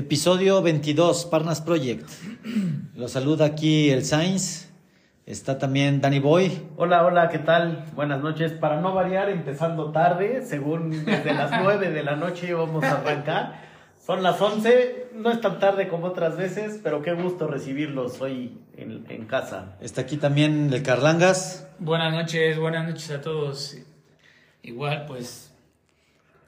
Episodio 22, Parnas Project. Lo saluda aquí el Sainz. Está también Danny Boy. Hola, hola, ¿qué tal? Buenas noches. Para no variar, empezando tarde, según desde las 9 de la noche vamos a arrancar. Son las 11, no es tan tarde como otras veces, pero qué gusto recibirlos hoy en, en casa. Está aquí también el Carlangas. Buenas noches, buenas noches a todos. Igual, pues,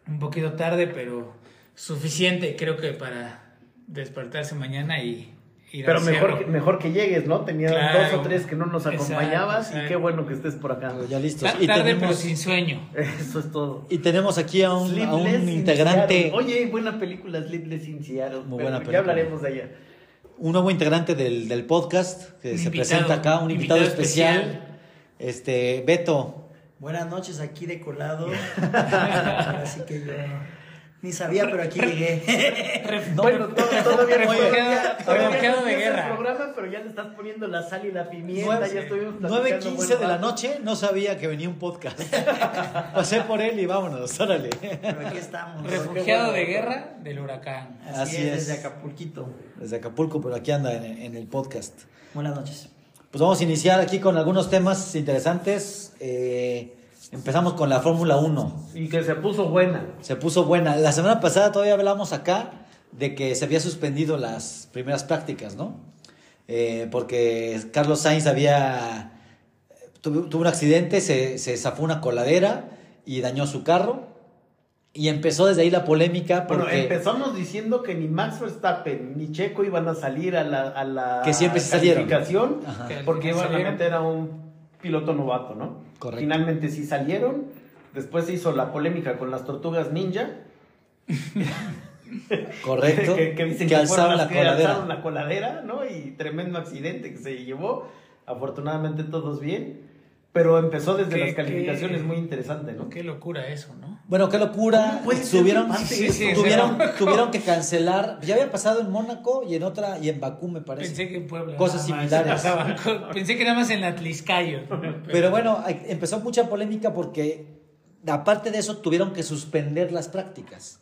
un poquito tarde, pero suficiente, creo que para despertarse mañana y ir Pero al mejor que, mejor que llegues, ¿no? Tenía Claro. dos o tres que no nos Exacto, acompañabas y qué bueno que estés por acá. Ya listos. Ta- Y tarde, pero sin sueño. Eso es todo. y tenemos aquí a un, a un integrante. Oye, buena película, Sleepless in Seattle. Muy buena Ya película. hablaremos de ella. un nuevo integrante del, del podcast que Un se invitado, presenta acá, un invitado, invitado especial. especial. Este, Beto. Buenas noches, aquí de colado. Así que yo ni sabía, pero aquí llegué. No, bueno, todo, todavía no refugiado de el guerra. programa, pero ya le estás poniendo la sal y la pimienta. ya estuvimos platicando 9.15 buen de la noche, no sabía que venía un podcast. Pasé por él y vámonos, órale. Pero aquí estamos. Refugiado bueno. de guerra del huracán. Así, Así es, es. desde Acapulquito. Desde Acapulco, pero aquí anda en, en el podcast. Buenas noches. Pues vamos a iniciar aquí con algunos temas interesantes. Eh, empezamos con la Fórmula 1. Y que se puso buena. Se puso buena. La semana pasada todavía hablamos acá de que se había suspendido las primeras prácticas, ¿no? Eh, porque Carlos Sainz había tuvo, tuvo un accidente, se, se zafó una coladera y dañó su carro. Y empezó desde ahí la polémica Bueno, porque empezamos diciendo que ni Max Verstappen ni Checo iban a salir a la, a la Que siempre sí salieron. porque final iban a salieron. meter a un piloto novato, ¿no? Correcto. Finalmente sí salieron. Después se hizo la polémica con las tortugas ninja. correcto que, que dicen que que, alzaron las la que alzaron coladera. la coladera, ¿no? Y tremendo accidente que se llevó. Afortunadamente todos bien. Pero empezó desde Qué- las calificaciones qué- muy interesante, ¿no? Qué locura eso, ¿no? Bueno, qué locura. ¿Cómo puede ser Tuvieron, Sí, sí, tuvieron, sí. tuvieron que cancelar. Ya había pasado en Mónaco y en otra y en Bakú, me parece. Pensé que en Puebla. Cosas similares. Pensé que nada más en Atliscayo. Pero bueno, empezó mucha polémica porque aparte de eso tuvieron que suspender las prácticas.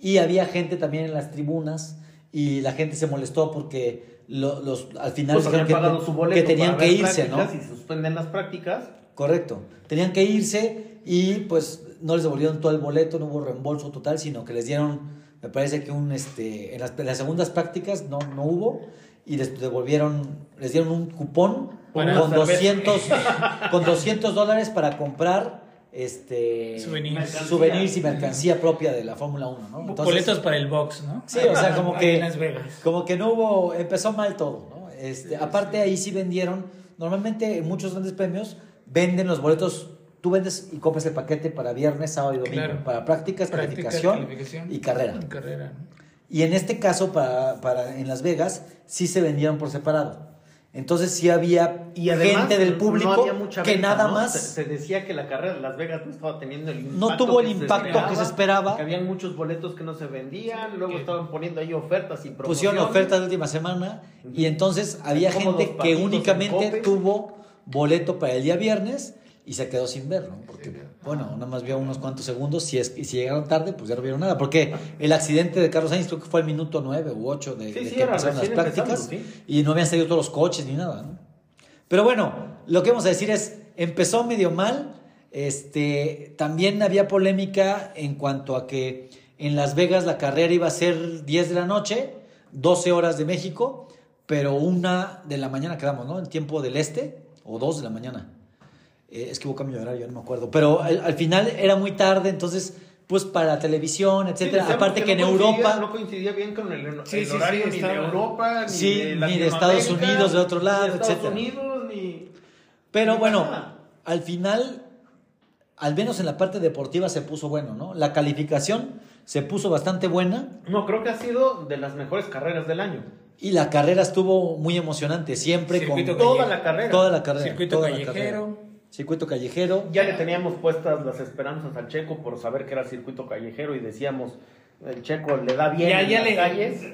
Y había gente también en las tribunas y la gente se molestó porque lo- los, al final Pues dijeron que, su boleto que tenían que irse, ¿no? Y suspenden las prácticas. Correcto. Tenían que irse y pues no les devolvieron todo el boleto, no hubo reembolso total, sino que les dieron, me parece que un, este, en las, en las segundas prácticas no, no hubo y les devolvieron, les dieron un cupón con una cerveza. 200, con 200 dólares para comprar este Souvenirs. Y mercancía propia de la Fórmula 1, ¿no? Entonces, Boletos para el box, ¿no? Sí, o sea, como que, En Las Vegas. como que no hubo, empezó mal todo, ¿no? Este, aparte ahí sí vendieron, normalmente en muchos grandes premios venden los boletos, tú vendes y compras el paquete para viernes, sábado y domingo, Claro. para prácticas, Práctica, calificación, calificación y carrera. y carrera, ¿no? Y en este caso, para, para en Las Vegas, sí se vendieron por separado. Entonces sí había Y además, gente del no público había mucha que venta, nada ¿no? más... Se, se decía que la carrera de Las Vegas no estaba teniendo el No impacto tuvo el que se impacto que se esperaba. Que habían muchos boletos que no se vendían. Luego Que- estaban poniendo ahí ofertas y promociones. pusieron ofertas de última semana y entonces había gente que únicamente tuvo boleto para el día viernes y se quedó sin ver, ¿no? Porque, bueno, nada más vio unos cuantos segundos si es, y si llegaron tarde, pues ya no vieron nada. Porque el accidente de Carlos Sainz creo que fue al minuto 9 u 8 de, Sí, de sí, que empezaron las prácticas sí. y no habían salido todos los coches ni nada, ¿no? Pero bueno, lo que vamos a decir es, empezó medio mal, este, también había polémica en cuanto a que en Las Vegas la carrera iba a ser 10 de la noche, 12 horas de México, pero una de la mañana quedamos, ¿no? En tiempo del este, o 2 de la mañana. Eh, es que hubo cambio de horario, no me acuerdo. Pero al, al final era muy tarde, entonces, pues para la televisión, etcétera. Aparte que, en no Europa... No coincidía bien con el, el Sí, sí, horario sí, ni de Europa, ni Sí, de ni de Estados Unidos, de otro lado, ni de Estados etcétera. Unidos, ni... Pero ni bueno, nada. al final, al menos en la parte deportiva se puso bueno, ¿no? La calificación se puso bastante buena No, creo que ha sido de las mejores carreras del año. y la carrera estuvo muy emocionante, siempre Circuito con Toda la carrera. toda la carrera. Circuito toda la carrera. Circuito callejero. Ya le teníamos puestas las esperanzas al Checo por saber que era circuito callejero y decíamos, el Checo le da bien ya, en ya las le, calles.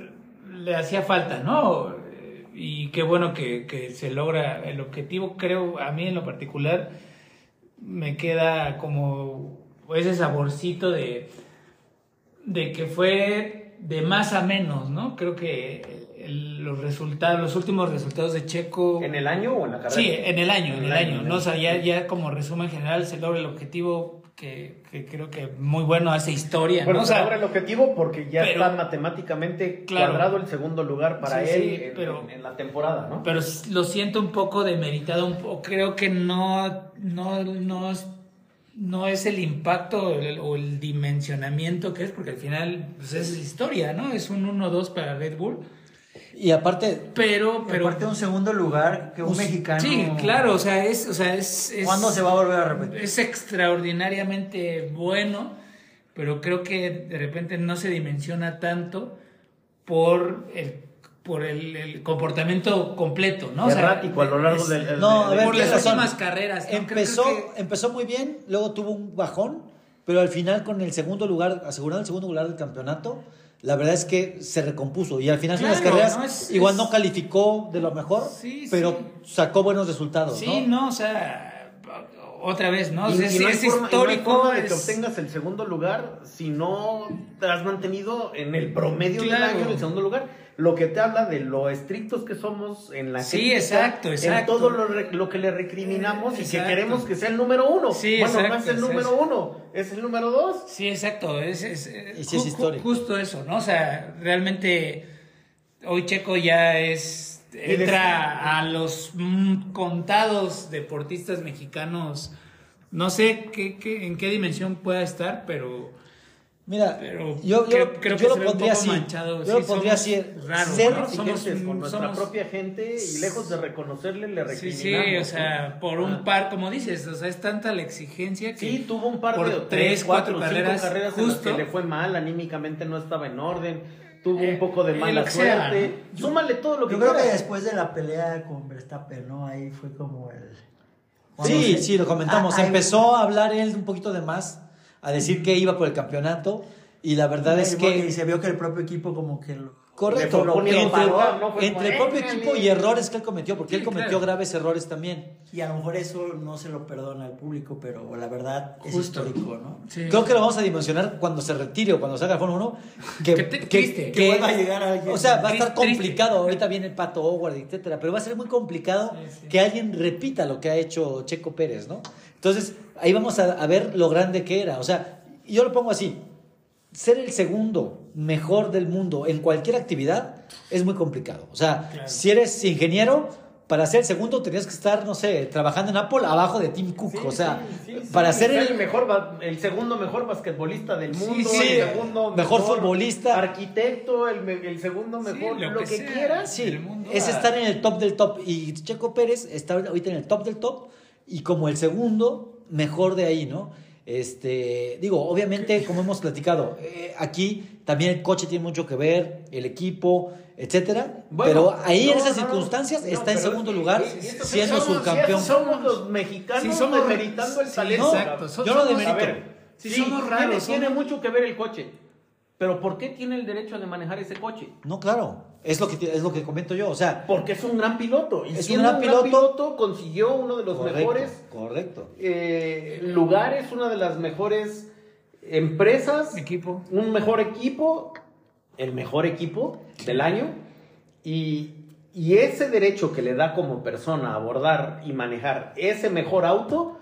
le hacía falta, ¿no? Y qué bueno que, que se logra el objetivo. Creo, a mí en lo particular, me queda como ese saborcito de, de que fue de más a menos, ¿no? Creo que el- los resultados, los últimos resultados de Checo. ¿En el año o en la carrera? Sí, en el año, en el año. ¿no? O sea, ya, ya como resumen general se logra el objetivo que, que creo que muy bueno hace historia, Bueno, ¿no? O se sea, logra el objetivo porque ya pero- está matemáticamente Claro. cuadrado el segundo lugar para Sí, él sí, en, pero- en- en la temporada, ¿no? pero lo siento un poco demeritado, un po- creo que no, no, no, es- no es el impacto o el, o el dimensionamiento que es, porque al final pues, es historia, ¿no? Es un 1-2 para Red Bull, Y aparte, pero... Aparte un segundo lugar que un Pues, mexicano. Sí, claro, o sea, es... O sea, es, es ¿Cuándo se va a volver a repetir? Es extraordinariamente bueno, pero creo que de repente no se dimensiona tanto por el, por el, el comportamiento completo, ¿no? O sea, Errático a lo largo es- del... No, a ver, por las últimas carreras. ¿no? Creo- empezó, creo que- empezó muy bien, luego tuvo un bajón, pero al final con el segundo lugar, asegurando el segundo lugar del campeonato, la verdad es que se recompuso y al final en las Claro, carreras ¿no? Es- igual es- no calificó de lo mejor, Sí, pero sacó buenos resultados, Sí, ¿no? no, o sea, otra vez, ¿no? O Y- sea, y sí, no es forma- no forma de que es- obtengas el segundo lugar si no te has mantenido en el promedio Claro. del año en el segundo lugar. Lo que te habla de lo estrictos que somos en la Sí, crítica, exacto, En exacto. todo lo, re- lo que le recriminamos y que queremos que sea el número uno. Sí, bueno, no exacto, es el número eso. uno, es el número dos. Sí, exacto. Es, es, Y sí es ju- histórico. Justo eso, ¿no? O sea, realmente hoy Checo ya es. Entra a los mm, contados deportistas mexicanos. No sé qué, qué- en qué dimensión pueda estar, pero. Mira, Pero yo, yo, creo- creo yo que lo pondría así. manchado. Yo lo Sí, pondría somos así. raros, ser ¿no? Somos con un- nuestra somos- propia gente y lejos de reconocerle le Sí, recriminamos. sí, o sea, por un Ah. par, como dices, o sea, es tanta la exigencia que. Sí, tuvo un par de tres, cuatro cuatro, carreras, carreras en las justo. que le fue mal, anímicamente no estaba en orden, tuvo Eh, un poco de eh, mala lo que sea, suerte. Súmale todo lo que Yo creo que después de la pelea con Verstappen, ¿no? Ahí fue como el. Sí, se- sí, lo comentamos. Ah, ahí- Empezó a hablar él un poquito de más, a decir que iba por el campeonato y la verdad es Y que... se vio que el propio equipo como que lo- Correcto, proponieron entre, favor, no entre el como, propio equipo y errores que él cometió, porque Sí, él cometió claro. graves errores también. Y a lo mejor eso no se lo perdona al público, pero la verdad es Justo. histórico, ¿no? Sí. Creo que lo vamos a dimensionar cuando se retire o cuando salga el Fórmula 1. Que, Que te- triste. Que vuelva a llegar alguien. O sea, va a estar Triste. complicado. Ahorita viene el Pato Howard, etcétera. Pero va a ser muy complicado Sí, sí. que alguien repita lo que ha hecho Checo Pérez, ¿no? Entonces, ahí vamos a, a ver lo grande que era. O sea, yo lo pongo así. Ser el segundo mejor del mundo en cualquier actividad es muy complicado. O sea, Claro. si eres ingeniero, para ser el segundo tenías que estar, no sé, trabajando en Apple abajo de Tim Cook. Sí, o sea, sí, sí, para sí, ser el, el, mejor, el segundo mejor basquetbolista del mundo, sí, el segundo mejor futbolista. arquitecto, el, segundo Sí, mejor, lo lo, que que, sea. quieras. Sí, es a- estar en el top del top. Y Checo Pérez está ahorita en el top del top y como el segundo mejor de ahí, ¿no? Este, digo, obviamente, como hemos platicado, eh, aquí también el coche tiene mucho que ver, el equipo, etcétera. Bueno, pero ahí en esas no, circunstancias no, está en segundo es lugar, siendo somos- subcampeón. si Somos los mexicanos Sí, somos- demeritando el sí, talento. yo no somos- demerito. A ver, Sí, sí, somos tiene- raros, Tiene, somos- mucho que ver el coche. Pero ¿por qué tiene el derecho de manejar ese coche? No, claro, es lo que es lo que comento yo, o sea, Porque es un gran piloto. Y Es un gran piloto. consiguió uno de los correcto, mejores correcto. eh, lugares, una de las mejores empresas, Equipo. un mejor equipo, el mejor equipo del año. Y, y ese derecho que le da como persona a abordar y manejar ese mejor auto,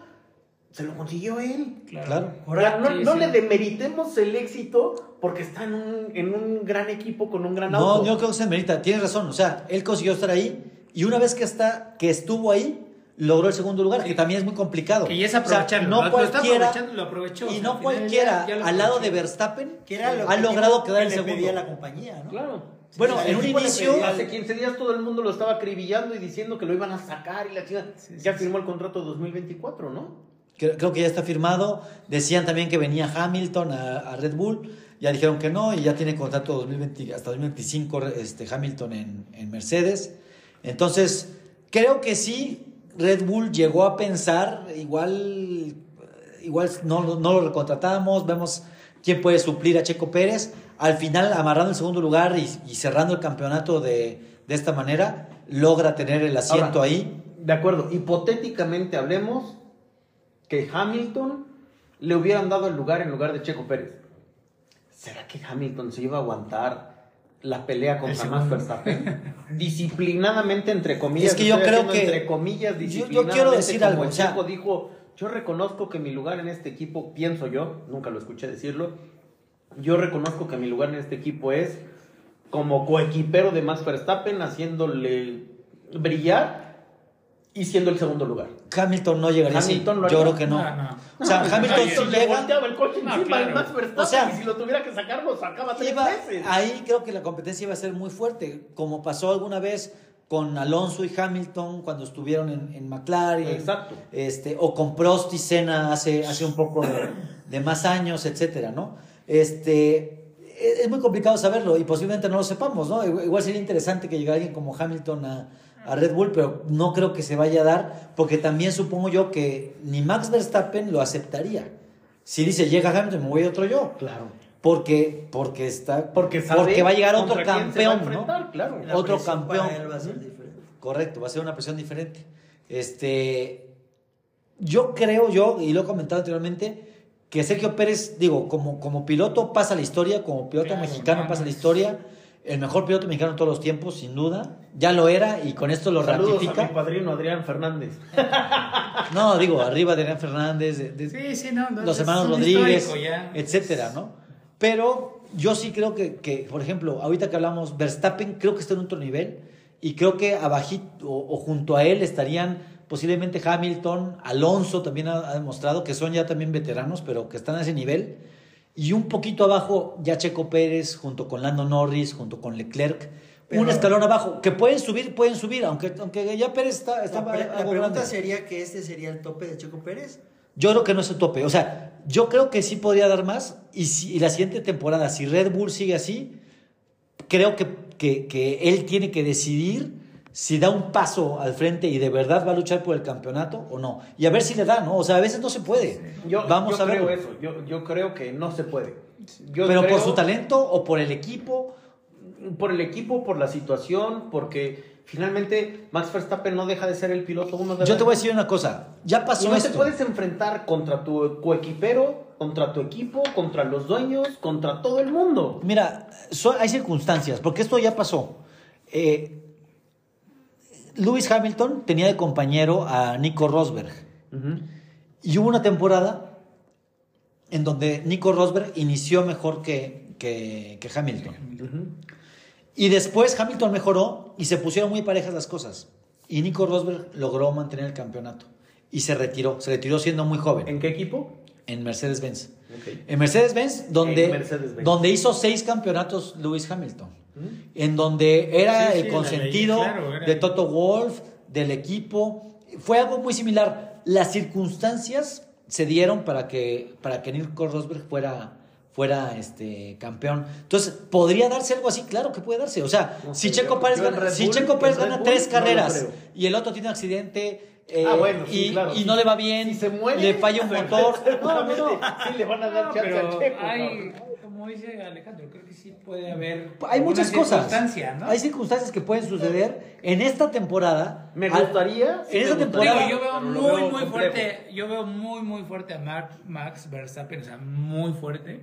se lo consiguió él. Claro. Ahora, no, Sí, no sí. le demeritemos el éxito porque está en un, en un gran equipo con un gran No, auto. yo creo que se merita, tienes razón, o sea, él consiguió estar ahí y una vez que está que estuvo ahí logró el segundo lugar, que también es muy complicado. Que ya es O sea, aprovecharlo. no lo, lo está cualquiera lo aprovechó. y no cualquiera ya- ya lo al lado de. Verstappen Que era lo ha logrado quedar que el segundo. pedía la compañía, ¿no? Claro. Bueno, en un inicio- hace 15 días todo el mundo lo estaba acribillando y diciendo que lo iban a sacar y la chica Sí, sí, ya sí. firmó el contrato 2024, ¿no? Creo, creo que ya está firmado. Decían también que venía Hamilton a, a Red Bull. Ya dijeron que no y ya tiene contrato 2020, hasta 2025 este, Hamilton en, en Mercedes. Entonces, creo que sí, Red Bull llegó a pensar, igual, igual no, no lo recontratamos, vemos quién puede suplir a Checo Pérez. Al final, amarrando el segundo lugar y, y cerrando el campeonato de, de esta manera, logra tener el asiento Ahora, ahí. De acuerdo, hipotéticamente hablemos que Hamilton le hubieran dado el lugar en lugar de Checo Pérez. ¿será que Hamilton se iba a aguantar la pelea contra El Max. Verstappen? Disciplinadamente, entre comillas. Es que yo creo que- Entre comillas, yo- yo disciplinadamente. quiero decir como algo, el o sea- Checo dijo, yo reconozco que mi lugar en este equipo, pienso yo, nunca lo escuché decirlo, yo reconozco que mi lugar en este equipo es como coequipero de Max Verstappen, haciéndole brillar y siendo el segundo lugar. Hamilton no llegaría así. Hamilton lo Yo creo que no. No, no. O sea, No, Hamilton le llega. volteaba el coche No, encima claro. de Max Verstappen O sea, y si lo tuviera que sacar, lo sacaba tres iba- veces. ahí creo que la competencia iba a ser muy fuerte, como pasó alguna vez con Alonso y Hamilton cuando estuvieron en, en McLaren. Exacto. Este, o con Prost y Senna hace, hace un poco de, de más años, etcétera, ¿no? Este, es, es muy complicado saberlo y posiblemente no lo sepamos, ¿no? Igual igual sería interesante que llegara alguien como Hamilton a, a Red Bull, pero no creo que se vaya a dar, porque también supongo yo que ni Max Verstappen lo aceptaría. Si dice, llega Hamilton, me voy a otro yo. Claro. Porque, porque está. Porque, sabe porque va a llegar otro campeón, Otro campeón. para él va a ser diferente. Correcto, va a ser una presión diferente. Este, yo creo, yo, y lo he comentado anteriormente, que Sergio Pérez, digo, como, como piloto pasa la historia, como piloto Claro, mexicano no, pasa la historia, el mejor piloto mexicano de todos los tiempos, sin duda. Ya lo era y con esto lo Saludos a mi ratifica. padrino Adrián Fernández. No, digo, arriba de Adrián Fernández, de- de- Sí, sí, no. no, los hermanos Rodríguez, etcétera, ¿no? Pero yo sí creo que, que, por ejemplo, ahorita que hablamos, Verstappen creo que está en otro nivel y creo que abajito o, o junto a él estarían posiblemente Hamilton, Alonso también ha, ha demostrado que son ya también veteranos, pero que están a ese nivel. Y un poquito abajo ya Checo Pérez junto con Lando Norris, junto con Leclerc. Pero- un escalón abajo, que pueden subir, pueden subir, aunque, aunque ya Pérez está, está La, pre- la pregunta grande. sería que este sería el tope de Checo Pérez. Yo creo que no es el tope. O sea, yo creo que sí podría dar más. Y, si, y la siguiente temporada, si Red Bull sigue así, creo que, que- que él tiene que decidir si da un paso al frente y de verdad va a luchar por el campeonato o no. Y a ver si le da, ¿no? O sea, a veces no se puede. Yo, Vamos yo a ver. creo eso. Yo, yo creo que no se puede. Yo Pero por su talento o por el equipo. Por el equipo, por la situación, porque finalmente Max Verstappen no deja de ser el piloto uno de Yo la- te voy a decir una cosa. Ya Y pasó no esto. te puedes enfrentar contra tu coequipero, contra tu equipo, contra los dueños, contra todo el mundo. Mira, so- hay circunstancias, porque esto ya pasó. Eh, Lewis Hamilton tenía de compañero a Nico Rosberg. Y hubo una temporada en donde Nico Rosberg inició mejor que, que, que Hamilton. Y después Hamilton mejoró y se pusieron muy parejas las cosas. Y Nico Rosberg logró mantener el campeonato. Y se retiró. Se retiró siendo muy joven ¿En qué equipo? en Mercedes-Benz. En Mercedes-Benz, donde, En Mercedes-Benz. donde hizo seis campeonatos Lewis Hamilton. En donde era Sí, sí, el consentido leí, claro, era de Toto Wolf, del equipo. Fue algo muy similar. Las circunstancias se dieron para que, para que Nico Rosberg fuera, fuera este, campeón. Entonces, ¿podría darse algo así? Claro que puede darse. O sea, No si sé, Checo Pérez gana, si Checo Pérez gana Bull tres carreras y el otro tiene un accidente eh, Ah, bueno, sí, y, claro. y no le va bien, Si se muere, le falla un motor. No, no, no. Sí, le van a dar chance pero al Checo. hay. Como dice Alejandro, creo que sí puede haber. Hay muchas cosas. circunstancia, ¿no? Hay circunstancias que pueden suceder en esta temporada. Me Al- gustaría. en esta temporada- Digo, yo veo muy, veo muy complejo. fuerte. Yo veo muy, muy fuerte a Mar- Max Verstappen, o sea, muy fuerte.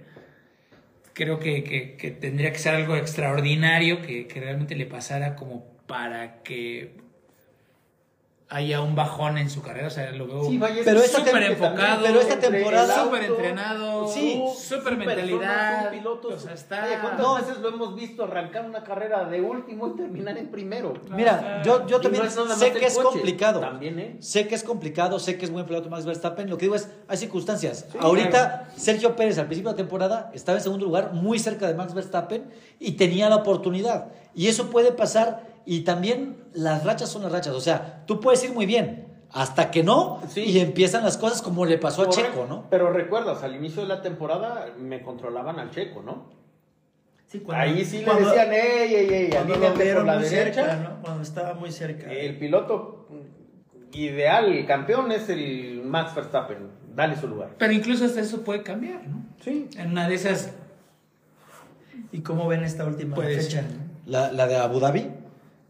Creo que, que- que tendría que ser algo extraordinario que, que realmente le pasara como para que haya un bajón en su carrera. O sea, lo veo súper tem- enfocado, pero esta temporada- súper entrenado, Sí, súper mentalidad. o sea, está... Oye, ¿cuántas No. veces lo hemos visto arrancar una carrera de último y terminar en primero? Mira, yo, yo también no sé que es coche, complicado. También, ¿eh? Sé que es complicado, sé que es buen piloto Max Verstappen. Lo que digo es, hay circunstancias. Ahorita Sergio Pérez al principio de la temporada estaba en segundo lugar, muy cerca de Max Verstappen y tenía la oportunidad. Y eso puede pasar y también las rachas son las rachas. O sea, tú puedes ir muy bien hasta que no Sí. y empiezan las cosas como le pasó a. Checo, ¿no? Pero recuerdas, al inicio de la temporada me controlaban al Checo, ¿no? Sí, cuando- Ahí sí le decían, ey, ey, ey, Cuando lo por vieron la muy derecha. cerca, ¿no? Cuando estaba muy cerca. El piloto ideal, el campeón, es el Max Verstappen. Dale su lugar. Pero incluso hasta eso puede cambiar, ¿no? Sí. En una de esas ¿Y cómo ven esta última puede fecha? La, la de Abu Dhabi.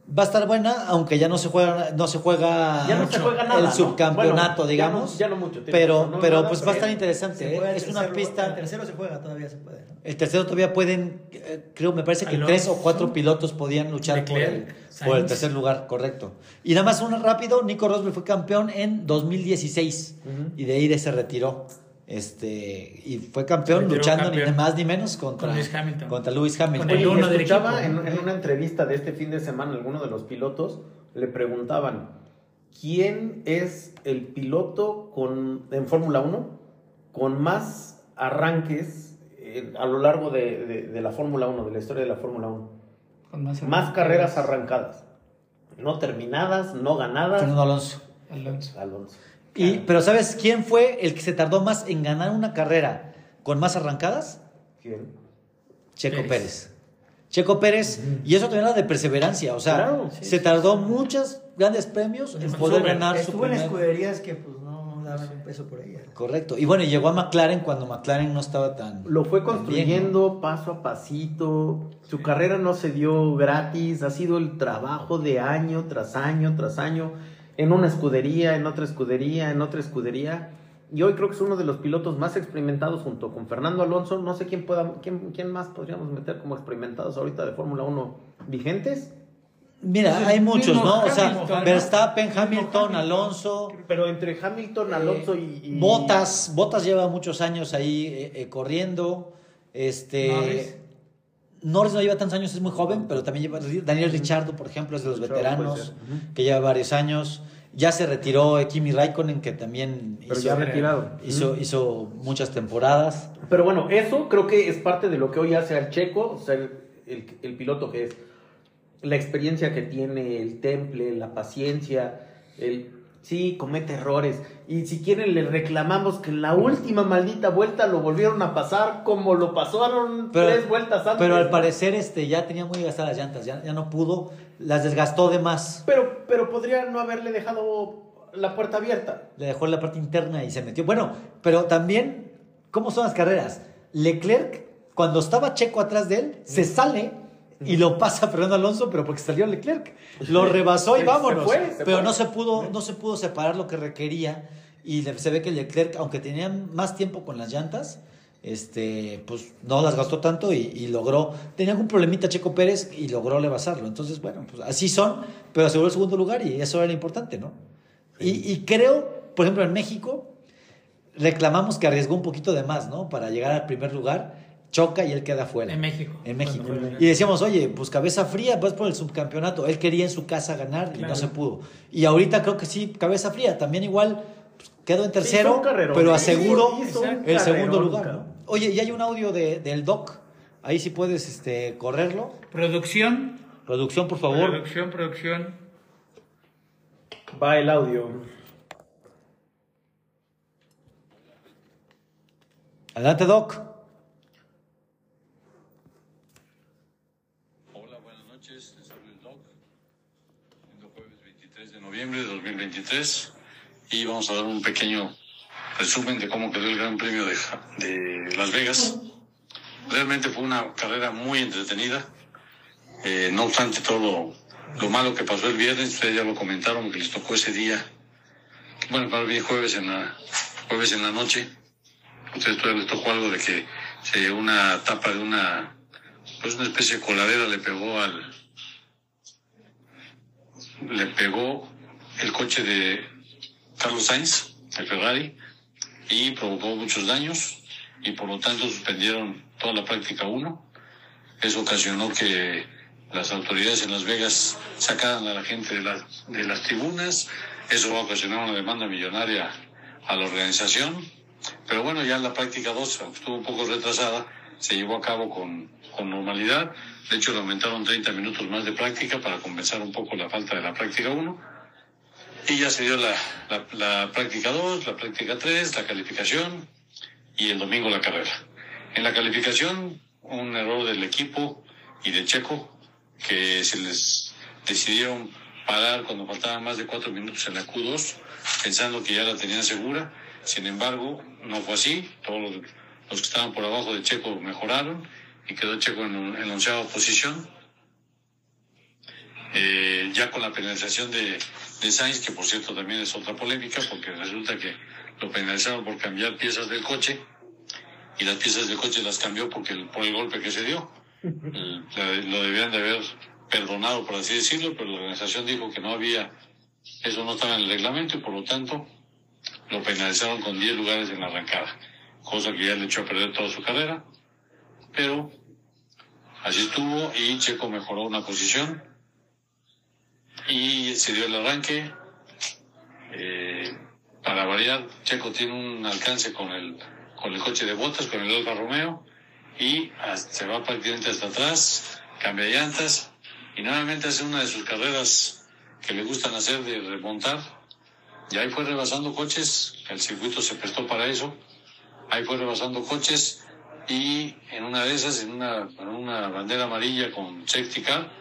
Va a estar buena, aunque ya no se juega, no se juega, Ya no se juega nada, el ¿no? subcampeonato, ya digamos. no- ya no mucho tiempo, pero, no pero nada, pues pero va a estar interesante. ¿eh? Es una pista. El tercero se juega, todavía se puede. El tercero todavía pueden, eh, creo, me parece que Alonso. tres o cuatro pilotos podían luchar por el, por el tercer lugar, correcto. Y nada más uno rápido, Nico Rosberg fue campeón en 2016 Ujú. y de ahí de se retiró. Este, y fue campeón luchando campeón. ni más ni menos contra, Con Lewis Hamilton. contra Lewis Hamilton. Con el Oye, uno del escuchaba equipo. en, en una entrevista de este fin de semana, alguno de los pilotos le preguntaban, ¿quién es el piloto con, en Fórmula 1 con más arranques eh, a lo largo de, de- de la Fórmula 1, de la historia de la Fórmula 1? Con más, Más carreras arrancadas. No terminadas, no ganadas. Fernando Alonso. Alonso. Alonso. Y, pero ¿sabes quién fue el que se tardó más en ganar una carrera con más arrancadas? ¿Quién? Checo Pérez. Pérez. Checo Pérez, y eso también era de perseverancia, o sea, Claro, sí, se sí, tardó muchos grandes premios en poder ganar su Estuvo en primer- escuderías que pues no daban un peso por ella. Correcto. Y bueno, y llegó a McLaren cuando McLaren no estaba tan. Lo fue construyendo paso a pasito. Su carrera no se dio gratis. Ha sido el trabajo de año tras año tras año. En una escudería, en otra escudería, en otra escudería. Y hoy creo que es uno de los pilotos más experimentados junto con Fernando Alonso. No sé quién, pueda, quién, quién más podríamos meter como experimentados ahorita de Fórmula 1 vigentes. Mira, hay muchos, ¿no? O sea. Verstappen, Hamilton, Hamilton. Alonso. Pero entre Hamilton, Alonso y, y- Botas, Botas lleva muchos años ahí eh, eh, corriendo. Este. Norris. Norris no lleva tantos años, es muy joven, pero también lleva. Daniel Richardo, por ejemplo, es de los veteranos, que lleva varios años. Ya se retiró eh, Kimi Raikkonen, que también Pero hizo, ya retirado. hizo, hizo muchas temporadas. Pero bueno, eso creo que es parte de lo que hoy hace al checo, ser el, el piloto que es. La experiencia que tiene, el temple, la paciencia, el. Sí, comete errores. Y si quieren, le reclamamos que en la última maldita vuelta lo volvieron a pasar como lo pasaron Pero- tres vueltas antes. Pero al parecer este, ya tenía muy gastadas las llantas, ya, ya no pudo, las desgastó de más. Pero, pero podría no haberle dejado la puerta abierta. Le dejó la parte interna y se metió. Bueno, pero también, ¿cómo son las carreras? Leclerc, cuando estaba Checo atrás de él, se sale y lo pasa Fernando Alonso, pero porque salió Leclerc. Lo rebasó y vámonos. se fue, se pero fue. no se pudo, no se pudo separar lo que requería. Y se ve que Leclerc, aunque tenía más tiempo con las llantas, este, pues no las gastó tanto y, y logró. Tenía algún problemita Checo Pérez y logró rebasarlo. Entonces, bueno, pues así son, pero aseguró el segundo lugar y eso era importante, ¿no? Y, y creo, por ejemplo, en México, reclamamos que arriesgó un poquito de más, ¿no? Para llegar al primer lugar, choca y él queda fuera. En México. En México. Y decíamos, oye, pues cabeza fría, vas por el subcampeonato. Él quería en su casa ganar y no se pudo. Y ahorita creo que sí, cabeza fría. También igual pues, quedó en tercero, pero aseguró Hizo un el segundo lugar. ¿no? Oye, y hay un audio de, del doc. Ahí sí puedes este, correrlo. Producción. Producción, por favor. Producción, producción. Va el audio. Adelante, doc. Hola, buenas noches. Les habla el Doc. El jueves 23 de noviembre de 2023. Y vamos a dar un pequeño resumen de cómo quedó el Gran Premio de, de Las Vegas. Realmente fue una carrera muy entretenida. Eh, no obstante todo lo, lo malo que pasó el viernes, ustedes ya lo comentaron, que les tocó ese día. Bueno, para el jueves en la, jueves en la noche. Entonces todavía les tocó algo de que se, una tapa de una pues una especie de coladera le pegó al le pegó el coche de Carlos Sainz, el Ferrari, y provocó muchos daños y por lo tanto suspendieron toda la práctica 1. Eso ocasionó que las autoridades en Las Vegas sacaran a la gente de, las de las tribunas. Eso va a ocasionar una demanda millonaria a la organización. Pero bueno, ya la práctica 2 estuvo un poco retrasada, se llevó a cabo con, con normalidad. De hecho, le aumentaron 30 minutos más de práctica para compensar un poco la falta de la práctica 1. Y ya se dio la, la, práctica 2, la práctica 3, la calificación y el domingo la carrera. En la calificación, un error del equipo y de Checo, que se les decidieron parar cuando faltaban más de cuatro minutos en la Q2, pensando que ya la tenían segura. Sin embargo, no fue así. Todos los, los que estaban por abajo de Checo mejoraron y quedó Checo en, en la onceava posición. Eh, ya con la penalización de, de Sainz, que por cierto también es otra polémica, porque resulta que lo penalizaron por cambiar piezas del coche y las piezas del coche las cambió porque el- por el golpe que se dio. Lo debían de haber perdonado, por así decirlo, pero la organización dijo que no había, eso no estaba en el reglamento y por lo tanto lo penalizaron con 10 lugares en la arrancada, cosa que ya le echó a perder toda su carrera, pero así estuvo y Checo mejoró una posición y se dio el arranque. Eh, para variar, Checo tiene un alcance con el, con el coche de botas, con el Alfa Romeo, y se va prácticamente hasta atrás, cambia llantas, y nuevamente hace una de sus carreras que le gustan hacer de remontar. Y ahí fue rebasando coches, el circuito se prestó para eso, ahí fue rebasando coches, y en una de esas, en una, en una bandera amarilla con safety car,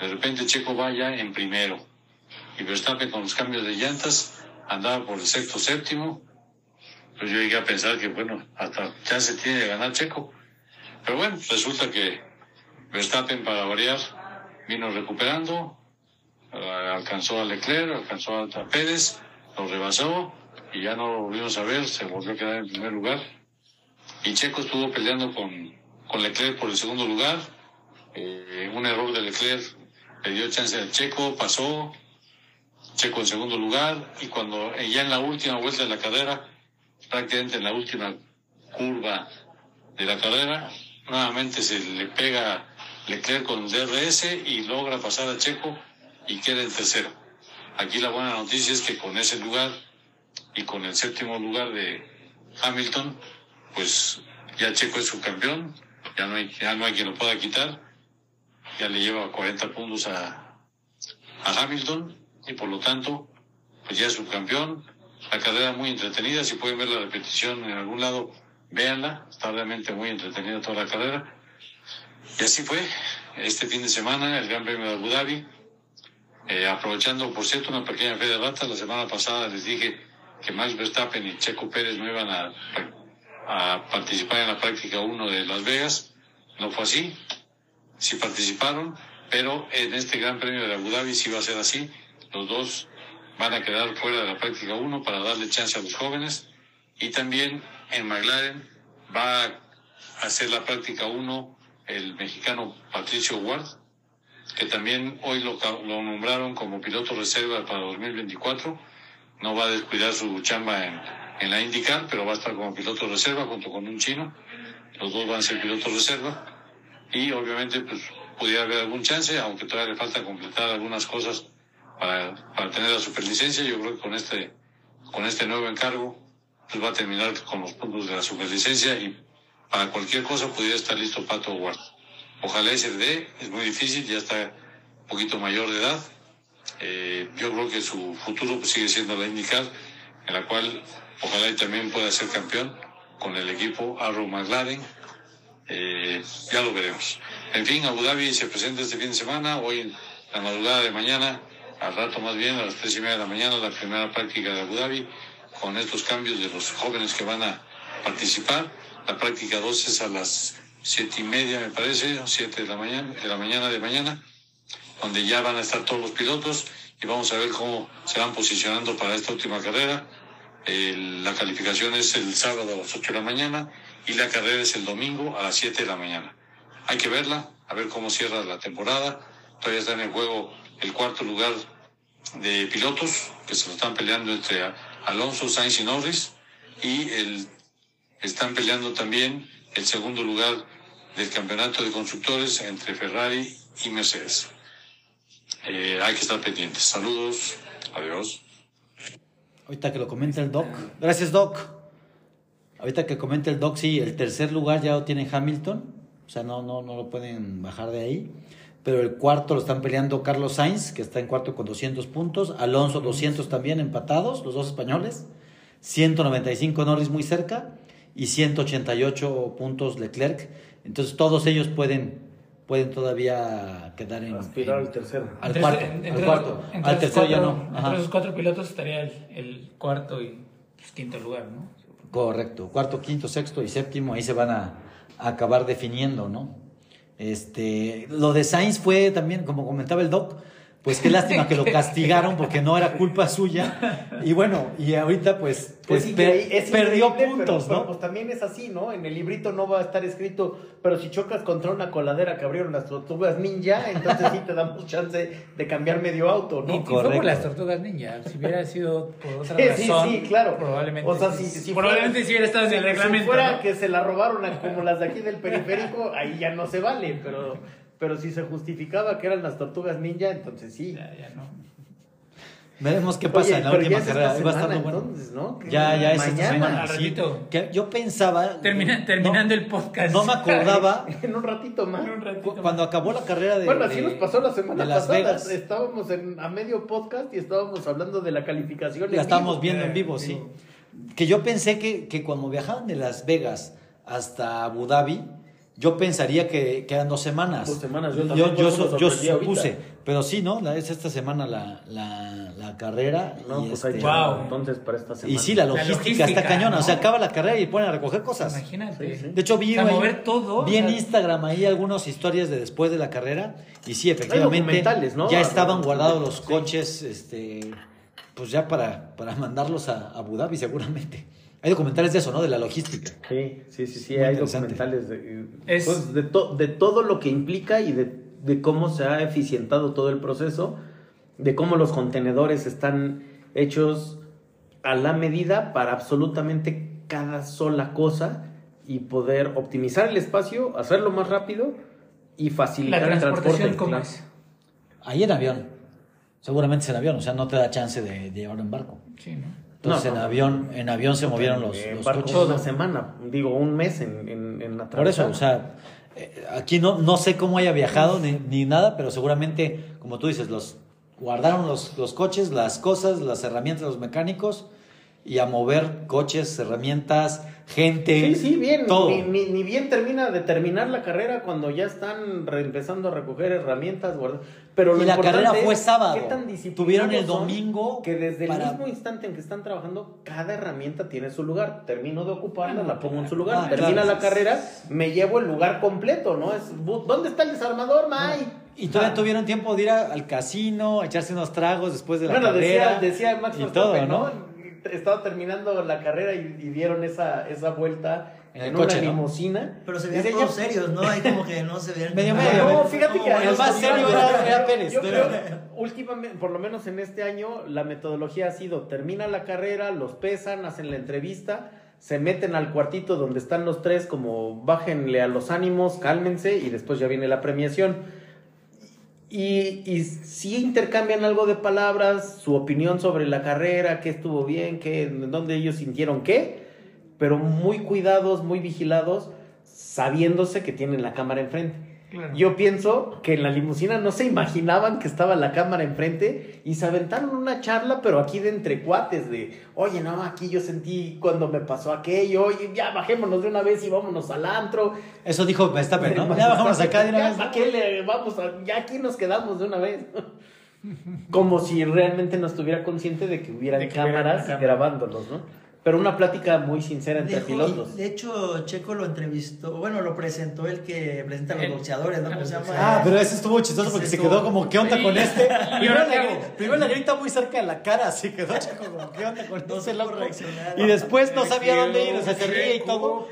de repente Checo vaya en primero. Y Verstappen con los cambios de llantas andaba por el sexto séptimo. Pues yo llegué a pensar que, bueno, hasta chance tiene de ganar Checo. Pero bueno, resulta que Verstappen, para variar, vino recuperando, eh, alcanzó a Leclerc, alcanzó a Pérez, lo rebasó y ya no lo volvimos a ver, se volvió a quedar en primer lugar. Y Checo estuvo peleando con, con Leclerc por el segundo lugar. Eh, un error de Leclerc le dio chance al Checo, pasó, Checo en segundo lugar y cuando eh, ya en la última vuelta de la carrera, prácticamente en la última curva de la carrera, nuevamente se le pega Leclerc con DRS y logra pasar a Checo y queda en tercero. Aquí la buena noticia es que con ese lugar y con el séptimo lugar de Hamilton, pues ya Checo es subcampeón, ya no hay, ya no hay quien lo pueda quitar, ya le lleva 40 puntos a, a Hamilton y por lo tanto, pues ya es subcampeón. La carrera muy entretenida, si pueden ver la repetición en algún lado, véanla, está realmente muy entretenida toda la carrera. Y así fue, este fin de semana, el Gran Premio de Abu Dhabi, eh, aprovechando, por cierto, una pequeña fe de rata, la semana pasada les dije que Max Verstappen y Checo Pérez no iban a, a participar en la práctica 1 de Las Vegas, no fue así, sí participaron, pero en este Gran Premio de Abu Dhabi sí va a ser así, los dos van a quedar fuera de la práctica 1 para darle chance a los jóvenes y también en McLaren va a hacer la práctica 1 el mexicano Patricio Ward, que también hoy lo, lo nombraron como piloto reserva para 2024. No va a descuidar su chamba en, en la IndyCar, pero va a estar como piloto reserva junto con un chino. Los dos van a ser pilotos reserva. Y obviamente, pues, pudiera haber algún chance, aunque todavía le falta completar algunas cosas para, para tener la superlicencia. Yo creo que con este, con este nuevo encargo, pues va a terminar con los puntos de la superlicencia y para cualquier cosa pudiera estar listo Pato Ward. Ojalá ese le dé, es muy difícil, ya está un poquito mayor de edad. Eh, yo creo que su futuro pues, sigue siendo la IndyCar, en la cual ojalá y también pueda ser campeón con el equipo Arrow McLaren. Eh, ya lo veremos. En fin, Abu Dhabi se presenta este fin de semana, hoy en la madrugada de mañana, al rato más bien, a las tres y media de la mañana, la primera práctica de Abu Dhabi, con estos cambios de los jóvenes que van a participar. La práctica 2 es a las siete y media, me parece, siete de la mañana, de la mañana de mañana, donde ya van a estar todos los pilotos y vamos a ver cómo se van posicionando para esta última carrera. El- la calificación es el sábado a las 8 de la mañana y la carrera es el domingo a las 7 de la mañana. Hay que verla, a ver cómo cierra la temporada. Todavía está en el juego el cuarto lugar de pilotos que se lo están peleando entre Alonso, Sainz y Norris y el, están peleando también el segundo lugar del campeonato de constructores entre Ferrari y Mercedes. Eh, hay que estar pendientes. Saludos. Adiós. Ahorita que lo comenta el Doc. Gracias, Doc. Ahorita que comenta el Doc, sí, el tercer lugar ya lo tiene Hamilton. O sea, no, no, no lo pueden bajar de ahí. Pero el cuarto lo están peleando Carlos Sainz, que está en cuarto con 200 puntos. Alonso 200 también empatados, los dos españoles. 195 Norris muy cerca. Y 188 puntos Leclerc. Entonces todos ellos pueden, pueden todavía quedar en... Aspirar en- al tercero. al Entre- cuarto, entre- al cuarto. entre Al esos tercero ya cuatro- no. Ajá. Entre esos cuatro pilotos estaría el, el cuarto y pues, quinto lugar, ¿no? Correcto, cuarto, quinto, sexto y séptimo, ahí se van a, acabar definiendo, ¿no? Este, lo de Sainz fue también, como comentaba el Doc, pues qué lástima que lo castigaron porque no era culpa suya. Y bueno, y ahorita pues, pues sí, per- es perdió puntos, pero, pero, ¿no? pues también es así, ¿no? En el librito no va a estar escrito, pero si chocas contra una coladera que abrieron las tortugas ninja, entonces sí te damos chance de cambiar medio auto, ¿no? y fue por Correcto. las tortugas ninja. Si hubiera sido por otra Sí, sí, razón. sí, claro. Probablemente. O sea, sí. si, si probablemente fuera, si hubiera estado en el reglamento. Si fuera ¿no? que se la robaron a- como las de aquí del periférico, ahí ya no se vale, pero, pero si se justificaba que eran las tortugas ninja, entonces sí. Ya, ya no. Veremos qué pasa Oye, en la última carrera. esta Ahí va a estar semana, muy bueno. entonces, ¿no? Ya, ya es esta mañana. semana. al sí. ratito. Que yo pensaba. Termina- no- terminando el podcast. No me acordaba. En un ratito más. En un ratito más. Cuando acabó la carrera de. Bueno, así de- nos pasó la semana de Las pasada. Vegas. Estábamos en, a medio podcast y estábamos hablando de la calificación. La estábamos vivo. viendo en Eh, vivo, sí. vivo. Que yo pensé que, que cuando viajaban de Las Vegas hasta Abu Dhabi, yo pensaría que, que eran dos semanas. Dos semanas, yo yo, también, yo, yo ahorita. supuse. Pero sí, ¿no? La- es esta semana la, la, la carrera. No, y, pues este, hay Wow. chamba, entonces para esta semana. y sí, la La logística, logística, está cañona. O sea, acaba la carrera y ponen a recoger cosas. Imagínate. Sí, sí. De hecho, vi, O sea, ahí- mover todo, vi en o sea- Instagram ahí algunas historias de después de la carrera. Y sí, efectivamente, ¿no? ya estaban guardados los sí. coches, este, pues ya para, para mandarlos a Abu Dhabi seguramente. Hay documentales de eso, ¿no? De la logística. Sí, sí, sí, sí, Muy hay documentales de, Es- pues, de, to- de todo lo que implica y de, de cómo se ha eficientado todo el proceso, de cómo los contenedores están hechos a la medida para absolutamente cada sola cosa y poder optimizar el espacio, hacerlo más rápido y facilitar La el transportación, transporte. ¿cómo claro. es? Ahí en avión. Seguramente es en avión, o sea, no te da chance de, de llevarlo en barco. Sí, ¿no? Entonces No, en avión, en avión se movieron los, los coches. una semana, digo, un mes en, en, en Por eso, o sea, eh, aquí no, no sé cómo haya viajado ni, ni nada, pero seguramente, como tú dices, los guardaron los, los coches, las cosas, las herramientas los mecánicos y a mover coches, herramientas, gente. Sí, sí, bien. Todo. Ni, ni- ni bien termina de terminar la carrera cuando ya están re- empezando a recoger herramientas. guarda- Pero lo Y la carrera fue es sábado. qué tan Tuvieron el domingo Que desde el mismo instante en que están trabajando, cada herramienta tiene su lugar. Termino de ocuparla, Ah, la pongo en su lugar. ah, Termina claro. la carrera, me llevo el lugar completo, ¿no? Es, ¿Dónde está el desarmador, May? Y todavía Ah. tuvieron tiempo de ir a- al casino, a echarse unos tragos después de la Bueno, carrera. decía, decía Max y todo, ¿no? Estaba terminando la carrera y, y dieron esa, esa vuelta En en, el coche, una ¿no? limusina. Pero se veían Dice, todos serios, ¿no? Ahí como que no se veían. Medio, medio, No, fíjate que el más serio era- era Pérez, Yo pero- creo, últimamente, por lo menos en este año, la metodología ha sido, termina la carrera, los pesan, hacen la entrevista, se meten al cuartito donde están los tres, como bájenle a los ánimos, cálmense, y después ya viene la premiación. Y, y intercambian algo de palabras, su opinión sobre la carrera, qué estuvo bien, qué, dónde ellos sintieron qué, pero muy cuidados, muy vigilados, sabiéndose que tienen la cámara enfrente. Claro. Yo pienso que en la limusina no se imaginaban que estaba la cámara enfrente y se aventaron una charla, pero aquí de entre cuates, de, oye, no, aquí yo sentí cuando me pasó aquello, oye, ya bajémonos de una vez y vámonos al antro. Eso dijo Verstappen, ¿no? Ya bajamos acá de una Ya, vez. ¿para qué le vamos a- ya aquí nos quedamos de una vez. Como si realmente no estuviera consciente de que hubieran De que hubiera cámaras una cámara. grabándolos, ¿no? Pero una plática muy sincera entre Dejó- pilotos. de hecho, Checo lo entrevistó, bueno, lo presentó el que presenta a los El- boxeadores, ¿no? a ¿Cómo los se llama? Ah, pero ese estuvo chistoso porque se quedó como, ¿qué onda Sí. con este? ¿Y Primero le, primero grita muy cerca de la cara, así quedó Checo como, ¿qué onda con No supo loco? Y después no sabía dónde ir, o sea, se ríe y todo,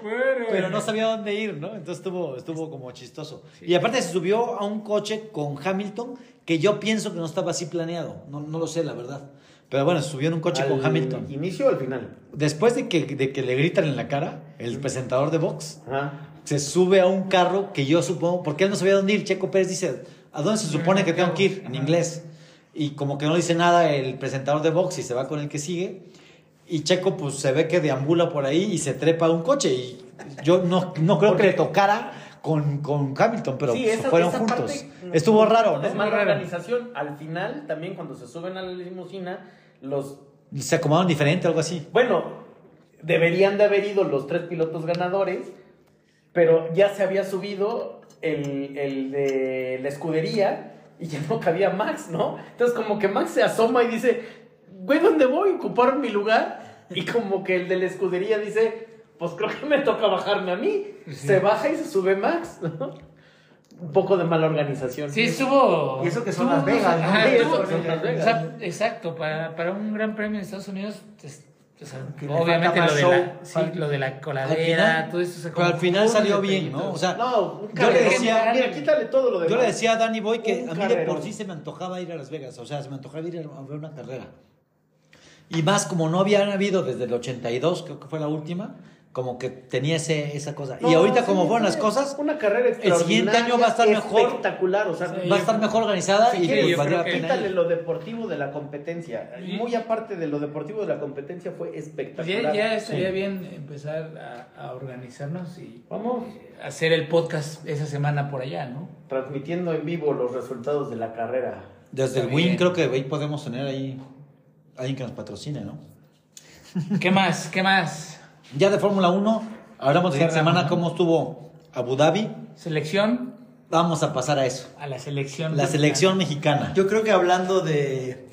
pero no sabía dónde ir, ¿no? Entonces estuvo, estuvo como chistoso. Y aparte se subió a un coche con Hamilton que yo pienso que no estaba así planeado, no, no lo sé, la verdad. Pero bueno, subió en un coche con ¿Al Hamilton. ¿Inicio o al final? Después de que, de que le gritan en la cara, el presentador de Vox, Ajá. se sube a un carro que yo supongo, porque él no sabía dónde ir. Checo Pérez dice, ¿a dónde se supone que tengo que ir? En inglés. Y como que no dice nada el presentador de box y se va con el que sigue. Y Checo pues se ve que deambula por ahí y se trepa a un coche. Y yo no, no creo que le tocara con, con Hamilton, pero Sí, esa- fueron esa juntos. parte, Estuvo raro, Es ¿no? mala raro. organización. Al final, también cuando se suben a la limusina, los... Se acomodaron diferente, algo así. Bueno, deberían de haber ido los tres pilotos ganadores, pero ya se había subido el, el de la escudería y ya no cabía Max, ¿no? Entonces como que Max se asoma y dice, güey, ¿dónde voy? ¿Ocuparon mi lugar? Y como que el de la escudería dice, pues creo que me toca bajarme a mí. Se baja y se sube Max, ¿no? un poco de mala organización. Sí, estuvo. Y eso que son Las Vegas, ¿no? Ajá, Sí, estuvo- eso son Las Vegas. o sea, exacto, para, para un gran premio de Estados Unidos, o sea, obviamente lo de, la, sí, lo de la coladera, final- todo eso se pero al final salió bien, ¿no? O sea, No, un Yo le decía- Mira, quítale todo lo demás. Yo le decía a Danny Boy que a mí de por sí se me antojaba ir a Las Vegas, o sea, se me antojaba ir a ver una carrera. Y más como no habían habido desde el 82, creo que fue la última, como que tenía ese, esa cosa. y ahorita sí, como fueron las cosas, Una carrera el siguiente año va a estar mejor. Espectacular, o sea, Sí. va a estar mejor organizada Si y quieres, pues yo valdría creo la que Quítale lo deportivo de la competencia. Sí. Muy aparte de lo deportivo de la competencia fue Ya, espectacular. ya estaría Sí. bien empezar a, a organizarnos y Vamos hacer el podcast esa semana por allá, ¿no? transmitiendo en vivo los resultados de la carrera. Desde el Win creo que ahí podemos tener ahí alguien que nos patrocine, ¿no? ¿Qué más? ¿Qué más? Ya de Fórmula 1, hablamos de esta semana ¿no? cómo estuvo Abu Dhabi. Selección Vamos a pasar a eso. a la selección. La selección mexicana. Yo creo que hablando de,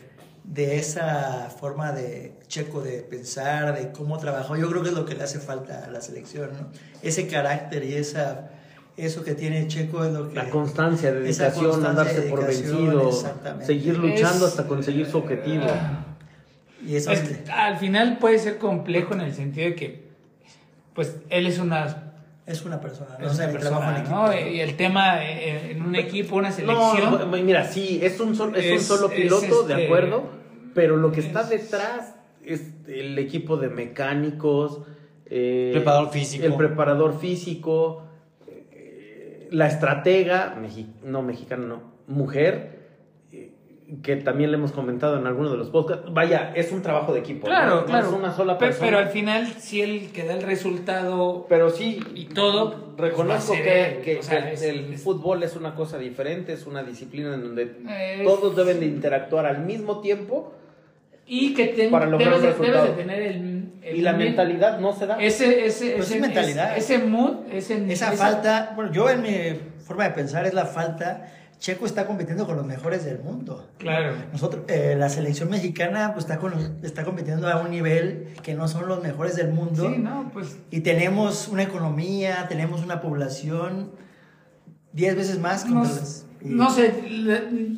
de esa forma de Checo de pensar, de cómo trabajó, yo creo que es lo que le hace falta a la selección, ¿no? Ese carácter y esa eso que tiene Checo es lo que La constancia, dedicación, constancia, andarse por vencido, exactamente. seguir luchando Es- hasta conseguir su objetivo. y eso Es que al final puede ser complejo en el sentido de que, pues, él es una, es una persona, ¿no? es O sea, una el persona, equipo. ¿no? Y el tema eh, en un equipo, una selección. No, mira, sí, es un, sol- es un solo es piloto, de este- acuerdo, pero lo que está es- detrás es el equipo de mecánicos, eh, Preparador físico. el preparador físico, eh, la estratega, mexi- no mexicana, no, mujer, que también le hemos comentado en alguno de los podcasts. Vaya, es un trabajo de equipo. ¿no? Claro, No claro. es una sola Pe- persona. Pero al final, si él que da el resultado Pero sí, y todo, reconozco pues, a ser que, que O sea, el, es- el es- fútbol es una cosa diferente, es una disciplina en donde Es- todos deben de interactuar al mismo tiempo y que ten- Para lograr debes, de, debes de tener el, el y la mentalidad no se da. Ese, ese, Pues ese, es mentalidad. Ese, ese mood, ese, Esa falta, bueno, yo en mi forma de pensar es la falta. Checo está compitiendo con los mejores del mundo. Claro. Nosotros, eh, la selección mexicana pues, está, con, está compitiendo a un nivel que no son los mejores del mundo. Sí, no, pues Y tenemos una economía, tenemos una población 10 veces más. no, las- y- no sé, le-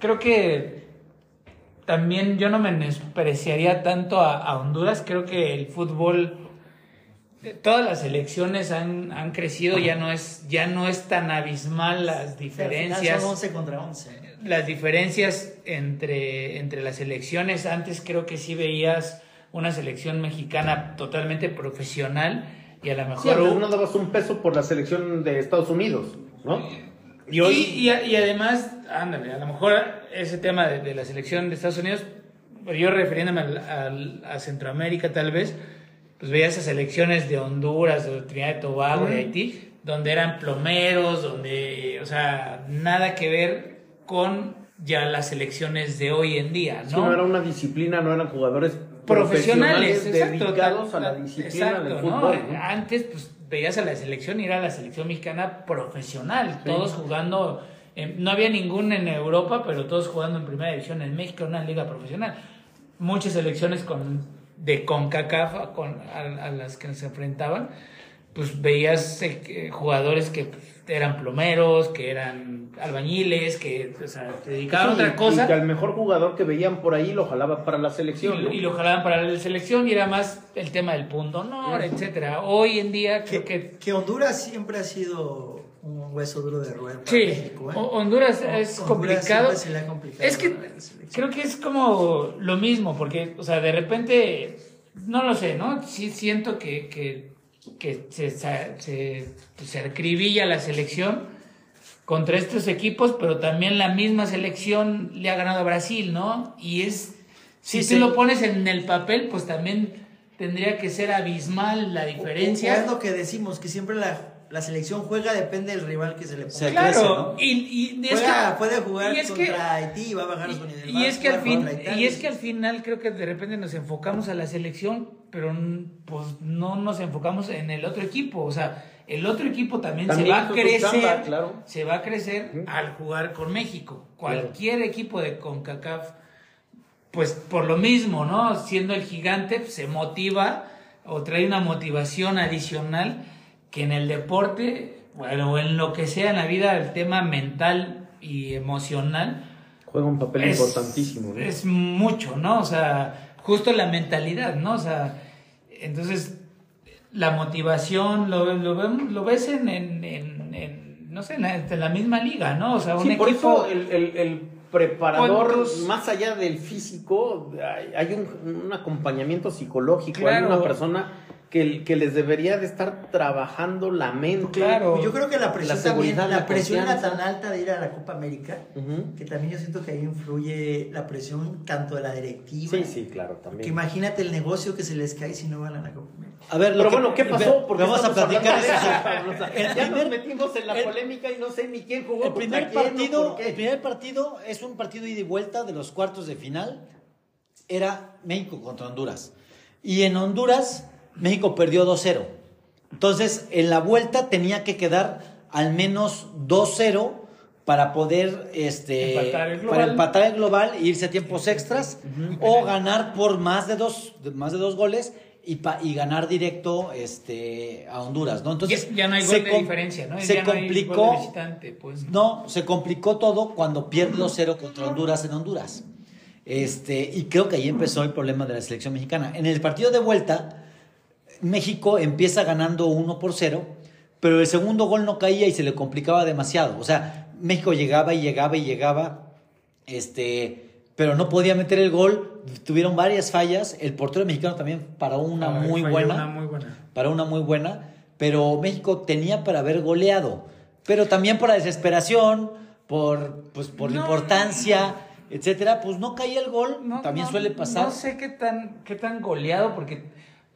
creo que también yo no menospreciaría tanto a, a Honduras, creo que el fútbol, todas las elecciones han, han crecido, ya no es, ya no es tan abismal las Al final diferencias. Son 11 contra 11. las diferencias entre, entre las selecciones. Antes creo que sí veías una selección mexicana totalmente profesional y a lo Sí, mejor... antes no dabas un peso por la selección de Estados Unidos, ¿no? y, y, y además, ándale, a lo mejor ese tema de, de la selección de Estados Unidos, pero yo refiriéndome al- al- a Centroamérica tal vez, pues veías esas selecciones de Honduras, de Trinidad y Tobago, de Haití, donde eran plomeros, donde, o sea, nada que ver con ya las selecciones de hoy en día, Sí, no ¿no? era una disciplina, no eran jugadores profesionales, exacto, dedicados a la disciplina del exacto, ¿no? fútbol. ¿no? Antes, pues veías a la selección y era la selección mexicana profesional, todos jugando. en- no había ningún en Europa, pero todos jugando en primera división en México, una liga profesional. Muchas selecciones con, de CONCACAF a, con, a, a las que se enfrentaban, pues veías eh, jugadores que pues, eran plomeros, que eran albañiles, que o sea, se dedicaban a otra cosa. Y que al mejor jugador que veían por ahí lo jalaba para la selección. Y, ¿no? y lo jalaban para la selección y era más el tema del punto honor, etcétera. Hoy en día creo Que, que que Honduras siempre ha sido un hueso duro de roer para sí, México. ¿eh? Ho- Honduras Hon- es Honduras complicado. Es que creo que es como lo mismo, porque, o sea, de repente, no lo sé, ¿no? Sí siento que, que, que se, se, se, se acribilla la selección contra estos equipos, pero también la misma selección le ha ganado a Brasil, ¿no? Y es, si Sí, tú sí. lo pones en el papel, pues también tendría que ser abismal la O- o diferencia. es lo que decimos, que siempre la, la selección juega, depende del rival que se le ponga. Se Claro, crece, ¿no? y, y es Juega- que- puede jugar y es contra que- Haití y va a bajar su nivel. y, es que al fin y es que al final creo que de repente nos enfocamos a la selección pero pues no nos enfocamos en el otro equipo o sea el otro equipo también, También se va a crecer chamba, claro. se va a crecer al jugar con México cualquier equipo de Concacaf pues por lo mismo no siendo el gigante pues, se motiva o trae una motivación adicional que en el deporte bueno, o en lo que sea en la vida, el tema mental y emocional Juega un papel es, importantísimo. ¿no? es mucho, ¿no? O sea, justo la mentalidad, ¿no? O sea, entonces la motivación lo, lo, lo ves en, en, en- en, no sé, en la, en la misma liga, ¿no? O sea, un Sí, por equipo... eso el, el- el preparador, ¿Cuántos? más allá del físico, hay, hay un, un acompañamiento psicológico, hay Claro. una persona que, que les debería de estar trabajando la mente. Claro. Yo creo que la presión La también, seguridad, la la presión era tan alta de ir a la Copa América, que también yo siento que ahí influye la presión tanto de la directiva. Sí, sí, claro, Que también. imagínate el negocio que se les cae si no van a la Copa América. A ver, lo Pero que- bueno, ¿qué pasó? Porque vamos a platicar eso. eso, Pablo. O sea, El ya nos metimos en la el- polémica y no sé ni quién jugó El contra primer quién, partido, el primer partido es un partido ida y vuelta de los cuartos de final. Era México contra Honduras. Y en Honduras, México perdió 2-0. Entonces, en la vuelta tenía que quedar al menos 2-0 para poder este, Empatar el global. para empatar el global e irse a tiempos extras o ganar por más de dos, más de dos goles y, pa- y ganar directo este, a Honduras. ¿no? Entonces, ya, ya no hay se gol de diferencia, ¿no? Se ya complicó. visitante, pues. No, se complicó todo cuando pierde 2-0 contra Honduras en Honduras. Este, y creo que ahí empezó el problema de la selección mexicana. En el partido de vuelta, México empieza ganando 1 por 0, pero el segundo gol no caía y se le complicaba demasiado. O sea, México llegaba y llegaba y llegaba, este, pero no podía meter el gol. Tuvieron varias fallas. El portero mexicano también paró una muy buena Una muy buena. para una muy buena, pero México tenía para haber goleado, pero también por la desesperación, por, pues, por la No. importancia, etcétera, pues no caía el gol, No, también no, suele pasar. No sé qué tan, qué tan goleado, porque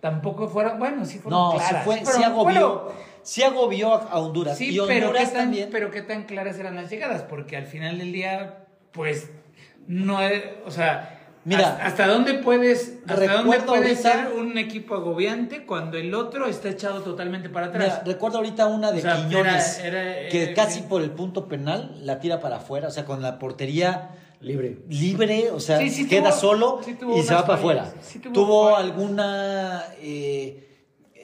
tampoco fuera. Bueno, sí fueron No, claras. sí, fue, fueron- sí agobió, sí agobió a, Honduras. Sí, y pero qué, Honduras tan, también. pero qué tan claras eran las llegadas, porque al final del día, pues, no es, o sea, Mira, hasta, hasta dónde puedes, hasta dónde puede ahorita- ser un equipo agobiante cuando el otro está echado totalmente para atrás. Mira, recuerdo ahorita una de O sea, Quiñones era- era, que casi sí. por el punto penal la tira para afuera, o sea, con la portería Libre. libre, o sea, Sí, sí queda tuvo- solo sí y se va para afuera. tuvo alguna eh,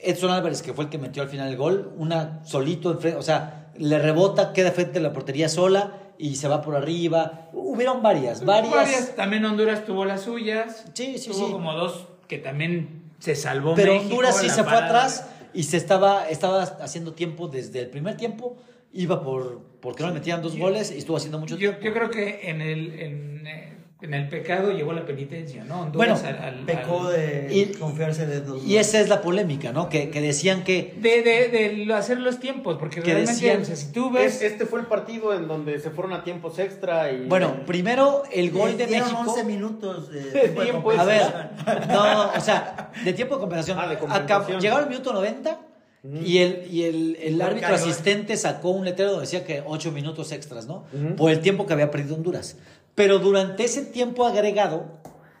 Edson Álvarez que fue el que metió al final el gol, una solito enfrente, o sea, le rebota, queda frente a la portería sola y se va por arriba. Hubieron varias, varias. También Honduras tuvo las suyas. Sí, sí, tuvo sí. como dos que también se salvó Pero México, Honduras sí se fue atrás y se estaba, estaba haciendo tiempo desde el primer tiempo. Iba por porque no le metían dos Yo- goles y estuvo haciendo mucho Yo, tiempo. yo creo que en el, en, eh, en el pecado llegó la penitencia, ¿no? Bueno, Honduras al- al- Pecó de Y- confiarse de dos. Y esa es la polémica, ¿no? Que, que decían que De, de, hacer los tiempos, porque Que realmente, decían- o sea, si tú ves... Es- este fue el partido en donde se fueron a tiempos extra y Bueno, primero el gol de dieron México. 11 minutos de De tiempo de A ver, compensación. no, o sea, de tiempo de compensación. Ah, de Acab- llegaron al minuto 90 y el, y el, el árbitro cayó. asistente sacó un letrero donde decía que 8 minutos extras, ¿no? Por el tiempo que había perdido Honduras. Pero durante ese tiempo agregado,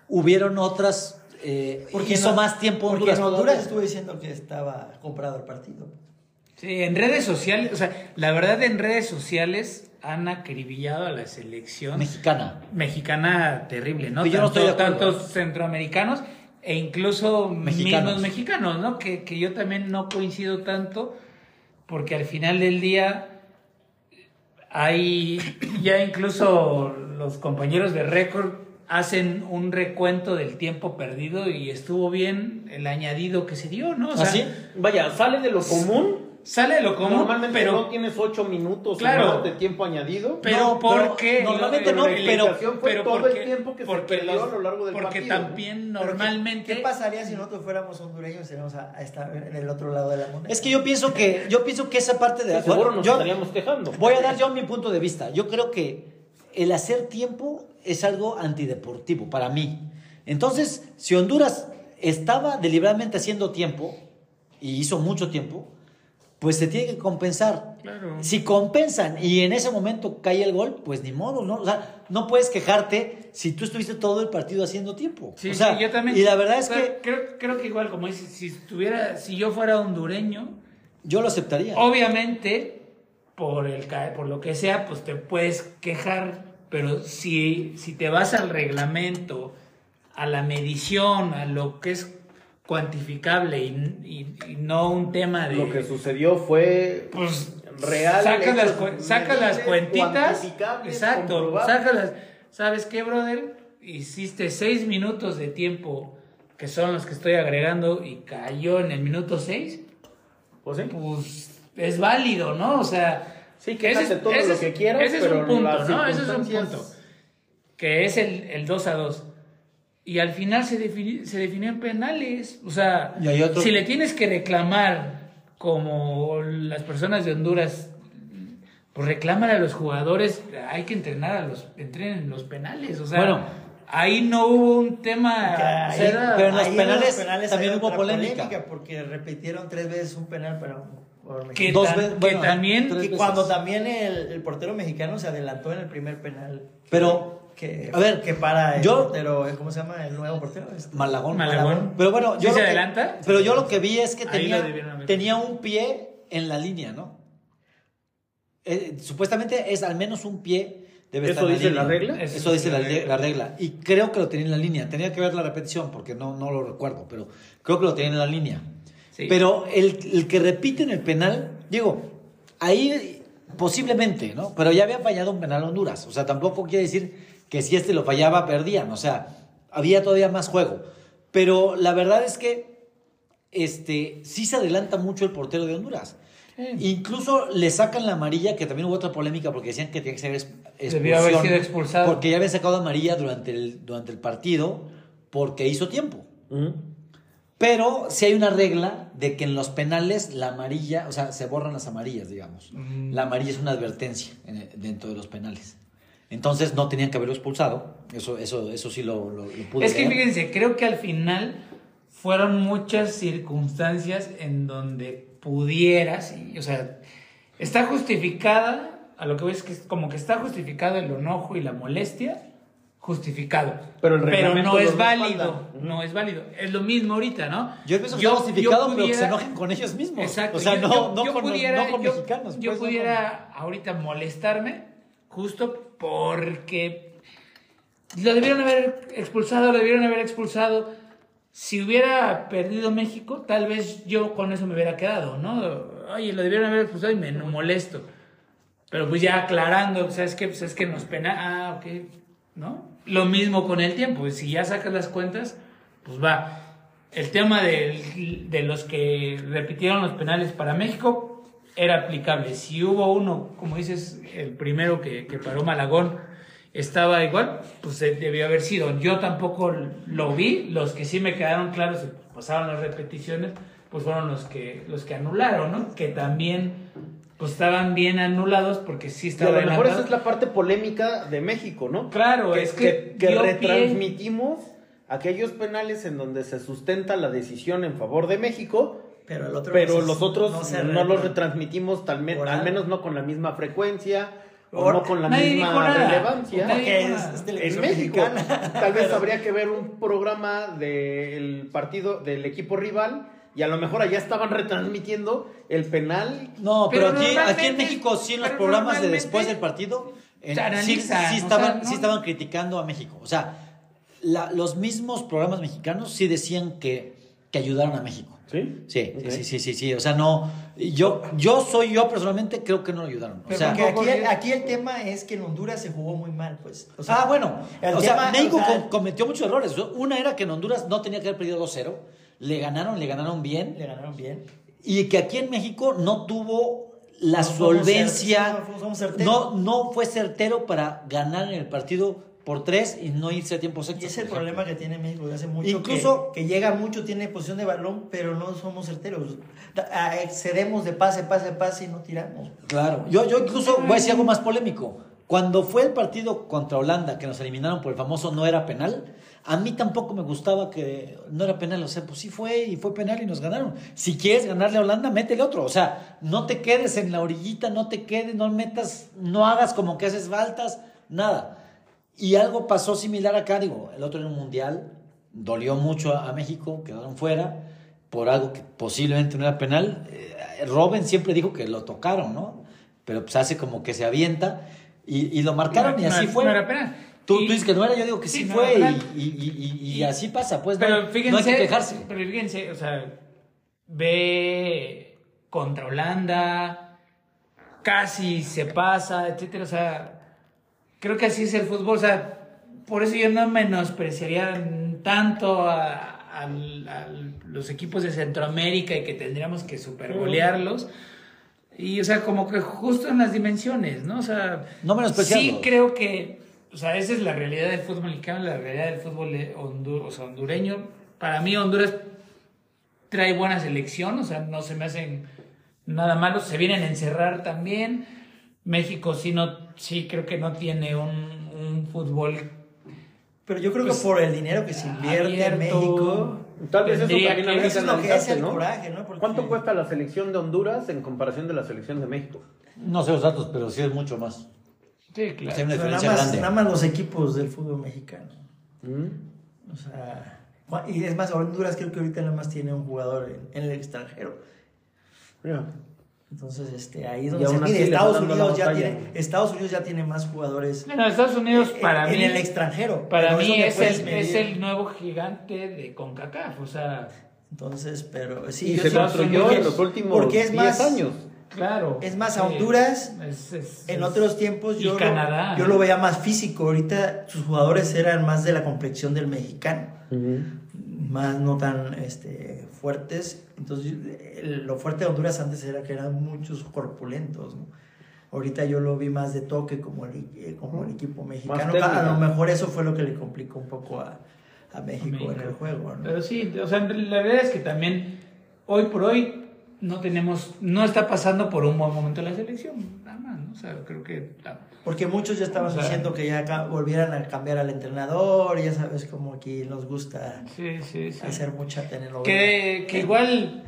hubieron otras. Eh, Porque hizo no- más tiempo porque Honduras. en Honduras estuvo diciendo que estaba comprado el partido. Sí, en redes sociales, o sea, la verdad en redes sociales han acribillado a la selección Mexicana. mexicana terrible, ¿no? Pero yo no estoy de acuerdo. Tantos centroamericanos e incluso Mexicanos. mismos mexicanos, ¿no? Que, que yo también no coincido tanto, porque al final del día hay ya incluso los compañeros de récord hacen un recuento del tiempo perdido y estuvo bien el añadido que se dio, ¿no? O sea, ¿Ah, sí? Vaya, sale de lo común. Sale de lo común, Normalmente pero no tienes ocho minutos Claro. de tiempo añadido. Pero No, ¿por pero qué? normalmente no, la pero- fue todo el porque- tiempo que se porque perdió los- a lo largo del Porque partido. también Pero ¿qué- normalmente... ¿Qué, pasaría si nosotros fuéramos hondureños y estaríamos a, a estar en el otro lado de la moneda? Es que yo pienso que, yo pienso que esa parte de Sí, seguro nos yo- estaríamos quejando. Voy a dar yo mi punto de vista. Yo creo que el hacer tiempo es algo antideportivo para mí. Entonces, si Honduras estaba deliberadamente haciendo tiempo y hizo mucho tiempo, pues se tiene que compensar. Claro. Si compensan y en ese momento cae el gol, pues ni modo, ¿no? O sea, no puedes quejarte si tú estuviste todo el partido haciendo tiempo. Sí, o sea, sí, yo también. Y la verdad es O sea, que Creo, creo que igual, como dices, si estuviera, si yo fuera hondureño, yo lo aceptaría. obviamente, por, el, por lo que sea, pues te puedes quejar, pero si, si te vas al reglamento, a la medición, a lo que es cuantificable y, y- y no un tema de... Lo que sucedió fue Pues real. Saca las, cu- saca las medibles, cuentitas. Exacto. comprobables. Saca las. ¿Sabes qué, brother? Hiciste seis minutos de tiempo, que son los que estoy agregando, y cayó en el minuto seis. Pues sí. Pues es válido, ¿no? O sea. Sí, quéjate ese- todo ese lo es- que quieras, Ese es pero un punto, ¿no? Ese es un punto. Que es el, el 2 a 2. Y al final se, defini- se definían penales. O sea, Y hay otro- si le tienes que reclamar como las personas de Honduras, pues reclaman a los jugadores, hay que entrenar a los, entrenen los penales. O sea, Bueno. ahí no hubo un tema. Ahí- o sea, pero en los ahí penales también hubo otra polémica. Porque repitieron tres veces un penal para un que. Dos tan- veces- que bueno, también. veces. cuando también el, el portero mexicano se adelantó en el primer penal. Pero, Que, a ver, que para el yo- portero, ¿cómo se llama el nuevo portero? Este, Malagón. Malagón. Pero bueno, yo ¿Sí lo se que- adelanta? Pero yo lo que vi es que tenía, tenía un pie en la línea, ¿no? Eh, supuestamente es al menos un pie debe ¿Eso estar en dice línea. la regla? Eso, Eso dice dice la, la regla. la regla. Y creo que lo tenía en la línea. Tenía que ver la repetición porque no, no lo recuerdo, pero creo que lo tenía en la línea. Sí. Pero el, el que repite en el penal, digo, ahí posiblemente, ¿no? Pero ya había fallado un penal Honduras. O sea, tampoco quiere decir que si este lo fallaba, perdían. O sea, había todavía más juego. Pero la verdad es que este, sí se adelanta mucho el portero de Honduras. Incluso le sacan la amarilla, que también hubo otra polémica porque decían que tenía que ser sido expulsado. Porque ya habían sacado amarilla durante el, durante el partido porque hizo tiempo. Pero sí hay una regla de que en los penales la amarilla, o sea, se borran las amarillas, digamos. Mm. La amarilla es una advertencia en el- dentro de los penales. Entonces no tenían que haberlo expulsado. Eso, eso, eso sí lo, lo, lo pude Es que leer. fíjense, creo que al final fueron muchas circunstancias en donde pudieras, y, o sea, está justificada, a lo que voy es que es como que está justificado el enojo y la molestia, justificado. Pero el reglamento no es válido, no es válido. Es lo mismo ahorita, ¿no? Yo pienso que está justificado, pero que se pudiera- enojen con ellos mismos. Exacto. O sea, yo, no, yo- no yo con, los- pudiera, no con yo- mexicanos. yo pues, no pudiera ahorita molestarme justo porque lo debieron haber expulsado, lo debieron haber expulsado. Si hubiera perdido México, tal vez yo con eso me hubiera quedado, ¿no? Oye, lo debieron haber expulsado y me no molesto. Pero pues ya aclarando, ¿sabes qué? Pues es que nos pena. Ah, ok, ¿no? Lo mismo con el tiempo. pues, Si ya sacas las cuentas, pues va. El tema del- de los que repitieron los penales para México era aplicable. Si hubo uno, como dices, el primero que, que paró Malagón, estaba igual, pues eh, debió haber sido. Yo tampoco lo vi. Los que sí me quedaron claros y pasaron las repeticiones, pues fueron los que, los que anularon, ¿no? Que también pues estaban bien anulados porque sí Y a lo mejor esa es la parte polémica de México, ¿no? Claro, que, es que que, que dio pie- retransmitimos aquellos penales en donde se sustenta la decisión en favor de México, Pero, el otro pero no se- los otros no los retransmitimos tal me- al menos no con la misma frecuencia o no con la Nadie misma relevancia. Nadie Porque dijo es, nada. es En televisión México, mexicana. tal vez Pero- habría que ver un programa del partido del equipo rival y a lo mejor allá estaban retransmitiendo el penal No, pero, Pero aquí, aquí en México sí en los programas de después del partido en- sí, estaban, sea, ¿no? sí estaban criticando a México. O sea, la- los mismos programas mexicanos sí decían que, que ayudaron a México. ¿Sí? Sí, sí, sí, sí, sí. O sea, no. Yo, yo soy yo personalmente creo que no lo ayudaron. O sea, Porque aquí, el tema es que en Honduras se jugó muy mal, pues. O sea, ah, bueno. el O sea, tema- México o sea, com- cometió muchos errores. Una era que en Honduras no tenía que haber perdido 2-0. Le ganaron, le ganaron bien. le ganaron bien. Y que aquí en México no tuvo la No solvencia, no, no fue certero para ganar en el partido por tres y no irse a tiempos Y extras. ese es el problema que tiene México desde hace mucho. Incluso- que, que llega mucho, tiene posición de balón, pero no somos certeros. Excedemos de pase, pase, pase y no tiramos. Claro, yo, yo incluso voy a decir algo más polémico. Cuando fue el partido contra Holanda, que nos eliminaron por el famoso no era penal, a mí tampoco me gustaba que no era penal. O sea, pues sí fue y fue penal y nos ganaron. Si quieres ganarle a Holanda, métele otro. O sea, no te quedes en la orillita, no te quedes, no metas, no hagas como que haces faltas, nada. Y algo pasó similar acá, digo, el otro en un mundial, dolió mucho a, a México, quedaron fuera por algo que posiblemente no era penal. Eh, Robin siempre dijo que lo tocaron, ¿no? Pero pues hace como que se avienta y, y lo marcaron No, y así no, fue. no era penal. Tú, Y- tú dices que no era, yo digo que sí, Sí, no fue y, y- y- así pasa, pues no, Pero no fíjense, hay que quejarse. pero fíjense, o sea, ve contra Holanda, casi se pasa, etcétera. O sea, creo que así es el fútbol. O sea, por eso yo no menospreciaría tanto a, al- a los equipos de Centroamérica y que tendríamos que supergolearlos. Y, o sea, como que justo en las dimensiones, ¿no? O sea, No menospreciarlos. sí creo que, o sea, esa es la realidad del fútbol mexicano, la realidad del fútbol de hondu- o sea, hondureño. Para mí, Honduras trae buena selección, o sea, no se me hacen nada malos, se vienen a encerrar también. México sí, no, sí creo que no tiene un, un fútbol Pero yo creo Pues, que por el dinero que se invierte en. México, Tal vez eso también que- habría que eso es lo que es analizarse, el ¿no? coraje, ¿no? Porque- ¿Cuánto cuesta la selección de Honduras en comparación de la selección de México? No sé los datos, pero sí es mucho más. Sí, claro. hay una diferencia nada, más, grande. nada más los equipos del fútbol mexicano. ¿Mm? O sea, y es más, Honduras creo que ahorita nada más tiene un jugador en, en el extranjero. Mira. Entonces, este, ahí es donde se mide. Estados Unidos, ya tiene, Estados Unidos ya tiene más jugadores Bueno, Estados Unidos en- para en mí el extranjero. Para mí es el, es el nuevo gigante de CONCACAF, o sea, Entonces, pero sí, Y yo se construyó en los últimos porque es 10 más- años. claro. Es más, a. Honduras, Es- es- En es- otros tiempos yo, lo- yo lo veía más físico. Ahorita sus jugadores eran más de la complexión del mexicano. Más no tan este, fuertes. Entonces, lo fuerte de Honduras antes era que eran muchos corpulentos. ¿no? Ahorita yo lo vi más de toque como el, eh, como el equipo mexicano. A lo mejor eso fue lo que le complicó un poco a, a México, México. en el juego. ¿no? Pero sí, o sea, la realidad es que también hoy por hoy no tenemos, no está pasando por un buen momento la selección, nada más, ¿no? O sea, creo que la- Porque muchos ya estaban O sea- diciendo que ya volvieran a cambiar al entrenador. Ya sabes como aquí nos gusta sí, sí, sí. hacer mucha telenovela. Que, que igual,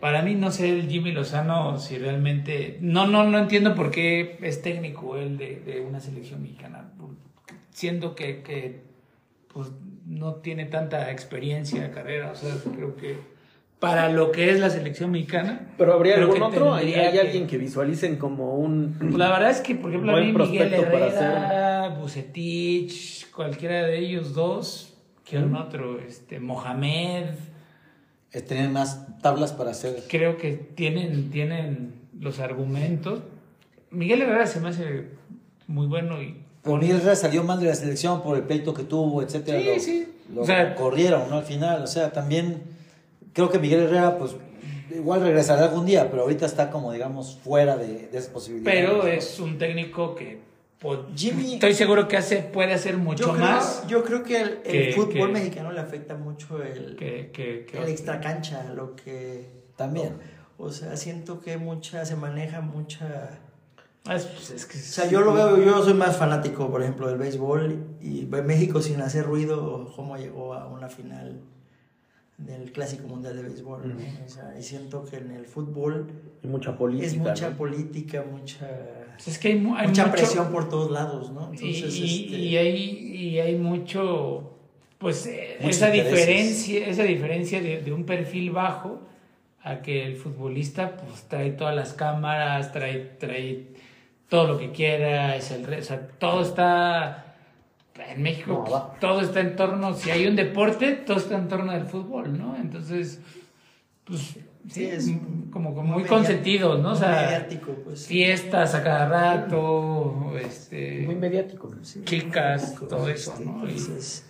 para mí, no sé, el Jimmy Lozano, si realmente. No, no, no entiendo por qué es técnico él de, de una selección mexicana. Siendo que, que pues, no tiene tanta experiencia de carrera. O sea, creo que para lo que es la selección mexicana. Pero habría algún que otro, hay, hay alguien que visualicen como un Pues La verdad es que, por ejemplo, a mí Miguel Herrera, Bucetich, cualquiera de ellos dos, que un otro, este, Mohamed. Es tener más tablas para hacer. creo que tienen, tienen los argumentos. Miguel Herrera se me hace muy bueno y Pero Miguel Herrera salió mal de la selección por el pleito que tuvo, etcétera. Sí, lo, sí. lo O sea- corrieron, ¿no? Al final. O sea, también creo que Miguel Herrera, pues, igual regresará algún día, pero ahorita está como, digamos, fuera de, de esas posibilidades. pero es un técnico que pues, Jimmy- estoy seguro que hace puede hacer mucho yo creo, más Yo creo que el, el que- fútbol que- mexicano le afecta mucho el, que, que, que- el extracancha, lo que... También. O sea, siento que mucha, se maneja mucha... Ah, es- pues, es que O sea, yo lo veo, yo soy más fanático, por ejemplo, del béisbol y ve México sin hacer ruido, cómo llegó a una final del Clásico Mundial de Béisbol. ¿no? O sea, y siento que en el fútbol y mucha política. es mucha ¿no? política, mucha, pues, es que hay, mu- hay mucha mucho- presión por todos lados, ¿no? y, Entonces, y- este, y hay, y hay mucho pues eh, esa intereses. diferencia esa diferencia de, de un perfil bajo a que el futbolista pues trae todas las cámaras trae trae todo lo que quiera es el o sea todo está en México No, pues, todo está en torno si hay un deporte todo está en torno del fútbol no entonces pues sí, Sí, es como, como muy muy mediático, consentidos no o sea mediático, pues. fiestas a cada rato este Muy mediático. Sí, chicas, México, todo eso, este, ¿no? Entonces,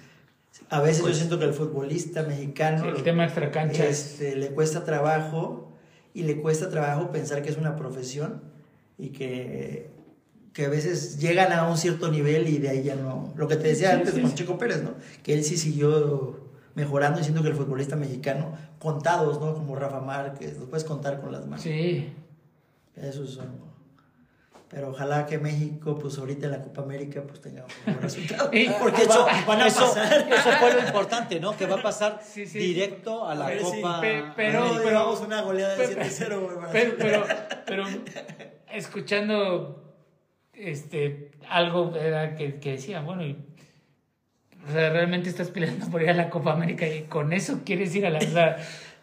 a veces Pues- yo siento que el futbolista mexicano el tema extracancha es este, le cuesta trabajo y le cuesta trabajo pensar que es una profesión y que, que a veces llegan a un cierto nivel y de ahí ya no. Lo que te decía Sí, antes sí, con sí. Chico Pérez, ¿no? Que él sí siguió mejorando y siento que el futbolista mexicano, contados, ¿no? Como Rafa Márquez, los puedes contar con las manos. Sí, Esos son. Pero ojalá que México, pues ahorita en la Copa América, pues tenga un buen resultado. Porque eso, van a eso, pasar. eso fue lo importante, ¿no? Que va a pasar Sí, sí. directo a la A ver, sí, Copa. pe- pero- América. Pero vamos una goleada de pero- 7-0, güey, para pero, pero, pero escuchando este algo era que, que decía, bueno, y, o sea, realmente estás peleando por ir a la Copa América y con eso quieres ir a la... O sea,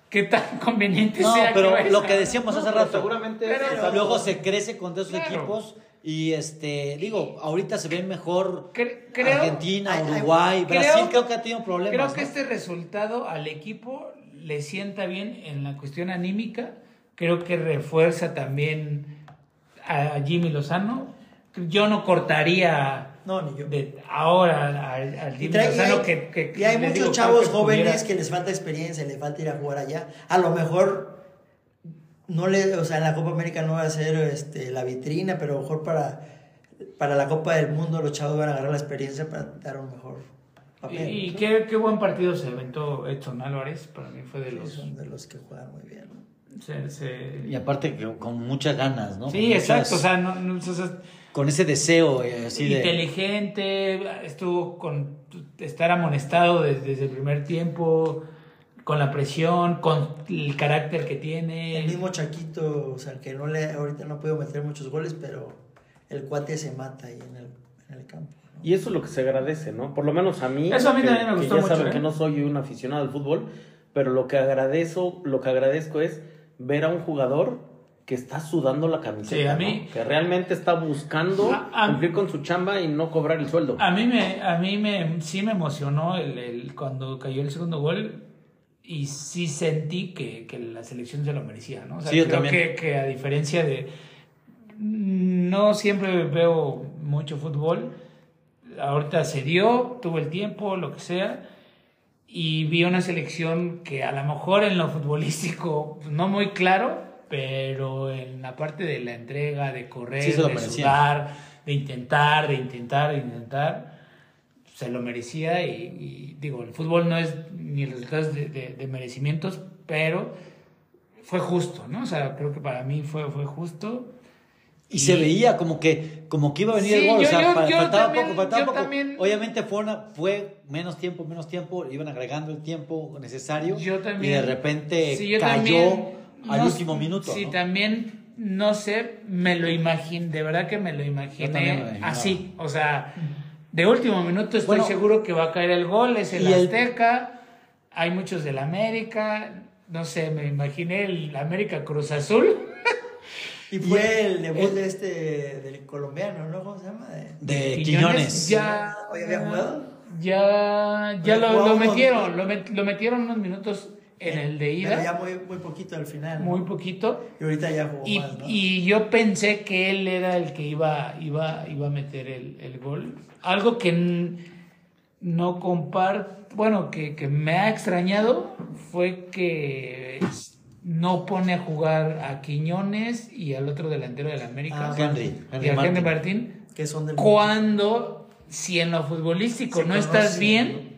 ¿qué tan conveniente No, sea pero que lo que decíamos No, hace rato. seguramente Pero- Luego se crece con esos Claro. equipos y este digo, ahorita se ven mejor Cre- creo- Argentina, Uruguay, creo- Brasil creo que ha tenido problemas. Creo ¿no? que este resultado al equipo le sienta bien en la cuestión anímica. Creo que refuerza también a Jimmy Lozano. Yo no cortaría No, ni yo. de ahora al, al Y, trae- y Lozano hay, que, que- y hay muchos digo, chavos que jóvenes pudiera- que les falta experiencia, les falta ir a jugar allá. A lo mejor no le, o sea, en la Copa América no va a ser este, la vitrina, pero a lo mejor para, para la Copa del Mundo los chavos van a agarrar la experiencia para dar un mejor papel. Y, y qué, qué buen partido se aventó Edson Álvarez. Para mí fue de Sí, los. son de los que juegan muy bien. ¿no? se- se- Y aparte que con muchas ganas, ¿no? Sí, Con muchas- exacto. O sea, no, no- o sea, con ese deseo eh, así de... inteligente, estuvo con estar amonestado desde, desde el primer tiempo, con la presión, con el carácter que tiene. El mismo Chaquito, o sea, que no le, ahorita no puedo meter muchos goles, pero el cuate se mata ahí en el, en el campo. ¿no? Y eso es lo que se agradece, ¿no? Por lo menos a mí. Eso a mí que- también me que gustó ya mucho, saben ¿eh? que no soy un aficionado al fútbol, pero lo que agradezco, lo que agradezco es ver a un jugador que está sudando la camiseta, Sí, a ¿no? mí- que realmente está buscando A- a- cumplir con su chamba y no cobrar el sueldo. A mí me, a mí me, sí me emocionó el, el- cuando cayó el segundo gol y sí sentí que, que la selección se lo merecía, ¿no? O sea, Sí, yo creo también. que, que a diferencia de... No siempre veo mucho fútbol. Ahorita se dio, tuvo el tiempo, lo que sea. Y vi una selección que a lo mejor en lo futbolístico no muy claro, pero en la parte de la entrega, de correr, Sí de sudar, de intentar, de intentar, de intentar, se lo merecía. Y, y digo, el fútbol no es ni el resultado de, de- de merecimientos, pero fue justo, ¿no? O sea, creo que para mí fue, fue justo. Y se veía como que, como que iba a venir Sí, el gol, yo- o sea, yo- pa- yo faltaba también- poco, faltaba poco. también- Obviamente fue, una, fue menos tiempo, menos tiempo, iban agregando el tiempo necesario Yo también. y de repente Sí, cayó al no- último minuto. Sí, ¿no? también, no sé, me lo imaginé, de verdad que me lo imaginé así. O sea, de último minuto estoy Bueno, seguro que va a caer el gol, es el Azteca, hay muchos del América, no sé, me imaginé el América Cruz Azul. Y fue el debut el- de este, del colombiano, ¿no? ¿Cómo se llama? De- De Quiñones. Ya, ¿Hoy había jugado? Ya, ya lo, metieron, lo, met- lo metieron unos minutos en el de Pero ya ida, muy, muy poquito al final. ¿no? muy poquito. Y ahorita ya jugó Y, más, ¿no? y yo pensé que él era el que iba, iba, iba a meter el, el gol. Algo que no comparto, bueno, que, que me ha extrañado fue que no pone a jugar a Quiñones y al otro delantero del América. Ah, Henry, y a Henry Martin. Martín. que son del Cuando, si en lo futbolístico Se no estás bien,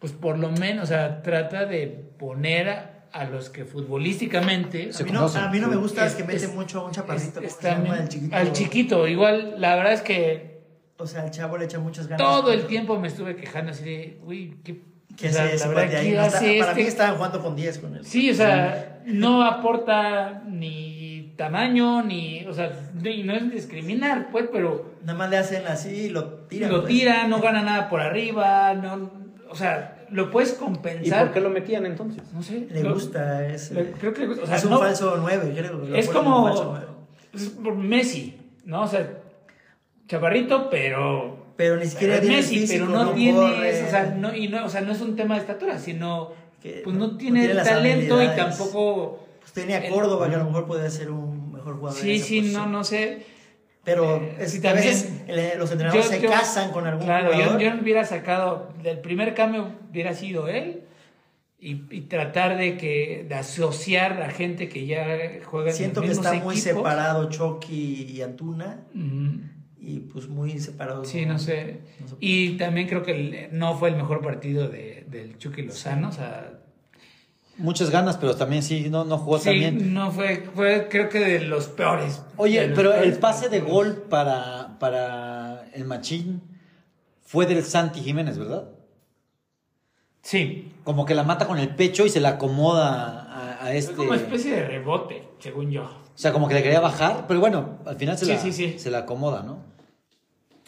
pues por lo menos, o sea, trata de poner a, a los que futbolísticamente Se a mí, no, a mí me gusta Es- que mete es- mucho a un chaparrito. ¿cómo se están llama? bien- El chiquito. al chiquito. Igual, la verdad es que O sea, el chavo le echa muchas ganas. todo el tiempo me estuve quejando así de, uy, ¿qué, hace ese verdad, ahí? ¿qué No está- hace para mí este? estaban jugando con 10 con él. Sí, o sea, no aporta ni tamaño, ni, o sea, no es discriminar, pues, pero Nada más le hacen así y lo tiran. lo pues. tira, no gana nada por arriba, no, o sea, lo puedes ¿Y compensar. por qué lo metían entonces? No sé. Le lo- gusta. Es, le- creo que le gusta. O sea, es un no- falso 9, creo. que Es como es por Messi, ¿no? O sea, chaparrito, pero Pero ni siquiera tiene Messi, físico, pero no, no tiene, o sea, no, y no, o sea, no es un tema de estatura, sino Que pues no- no no tiene, tiene las talento y tampoco Pues tenía el- Córdoba, que a lo mejor podría ser un mejor jugador. Sí, sí, posición. no, no sé. Pero Eh, es que a también- veces el- los entrenadores Yo- se yo- casan con algún Claro, yo, jugador. yo no hubiera sacado, del primer cambio hubiera sido él y, y tratar de que de asociar a gente que ya juega en Siento los que mismos está muy separado Chucky y Antuna. Y pues muy separado. Sí, no sé. no sé. Y también creo que el- no fue el mejor partido de, del Chucky Lozano. O sea, Muchas ganas, pero también sí, no, no jugó sí, tan bien. no fue, fue creo que de los peores. Oye, pero el pase de gol para, para el Machín fue del Santi Jiménez, ¿verdad? Sí, Como que la mata con el pecho y se la acomoda a, a fue este. como especie de rebote, según yo. O sea, como que le quería bajar, pero bueno, al final se, Sí, la, sí. se la acomoda, ¿no?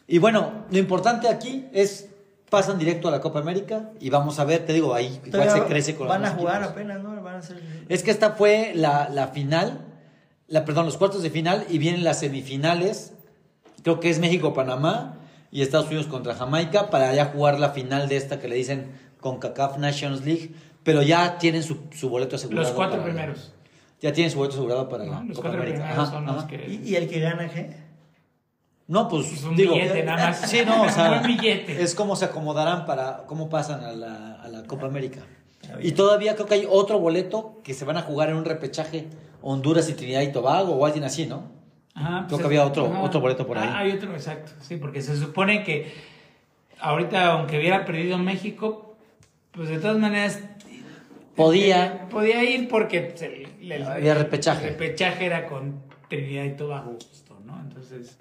Y bueno, lo importante aquí es pasan directo a la Copa América y vamos a ver, te digo, ahí igual Todavía se crece con los Van a jugar equipos. apenas, ¿no? Van a hacer. Es que esta fue la, la final, la, perdón, los cuartos de final y vienen las semifinales. Creo que es México-Panamá y Estados Unidos contra Jamaica para ya jugar la final de esta que le dicen CONCACAF Nations League, pero ya tienen su, su boleto asegurado. Los cuatro primeros. ya tienen su boleto asegurado para la ¿no? Los Copa cuatro América. Ajá, son los que... ¿Y, y el que gana qué? No, pues Es un digo, billete nada más. Sí, no, o sea, billete. es como se acomodarán para cómo pasan a la, a la Copa América. Y todavía creo que hay otro boleto que se van a jugar en un repechaje Honduras y Trinidad y Tobago o alguien así, ¿no? Ajá, Creo pues que había otro- otro boleto por ahí. Ah, hay otro, exacto. Sí, porque se supone que ahorita, aunque hubiera perdido México, pues de todas maneras. Podía. eh, podía ir porque el, el- Había repechaje. el repechaje era con Trinidad y Tobago, justo, ¿no? Entonces.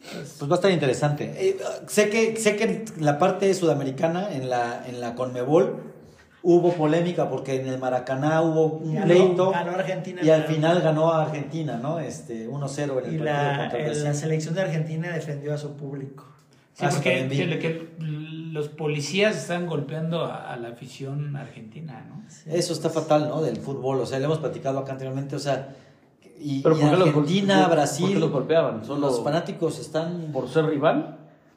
Pues, Pues va a estar interesante. Eh, sé, que, sé que en la parte sudamericana, en la, en la Conmebol, hubo polémica porque en el Maracaná hubo un Ganó- pleito ganó Argentina, y al final ganó a Argentina, ¿no? Este, 1-0 en el Y partido la, contra el- Brasil. la selección de Argentina defendió a su público. sí, Ah, porque que- que los policías están golpeando a, a la afición argentina, ¿no? Eso está fatal, ¿no? Del fútbol, o sea, le hemos platicado acá anteriormente, o sea, y, Pero y ¿por qué los gol- Argentina, por- Brasil, por qué los golpeaban? ¿Solo los fanáticos están... por ser rival?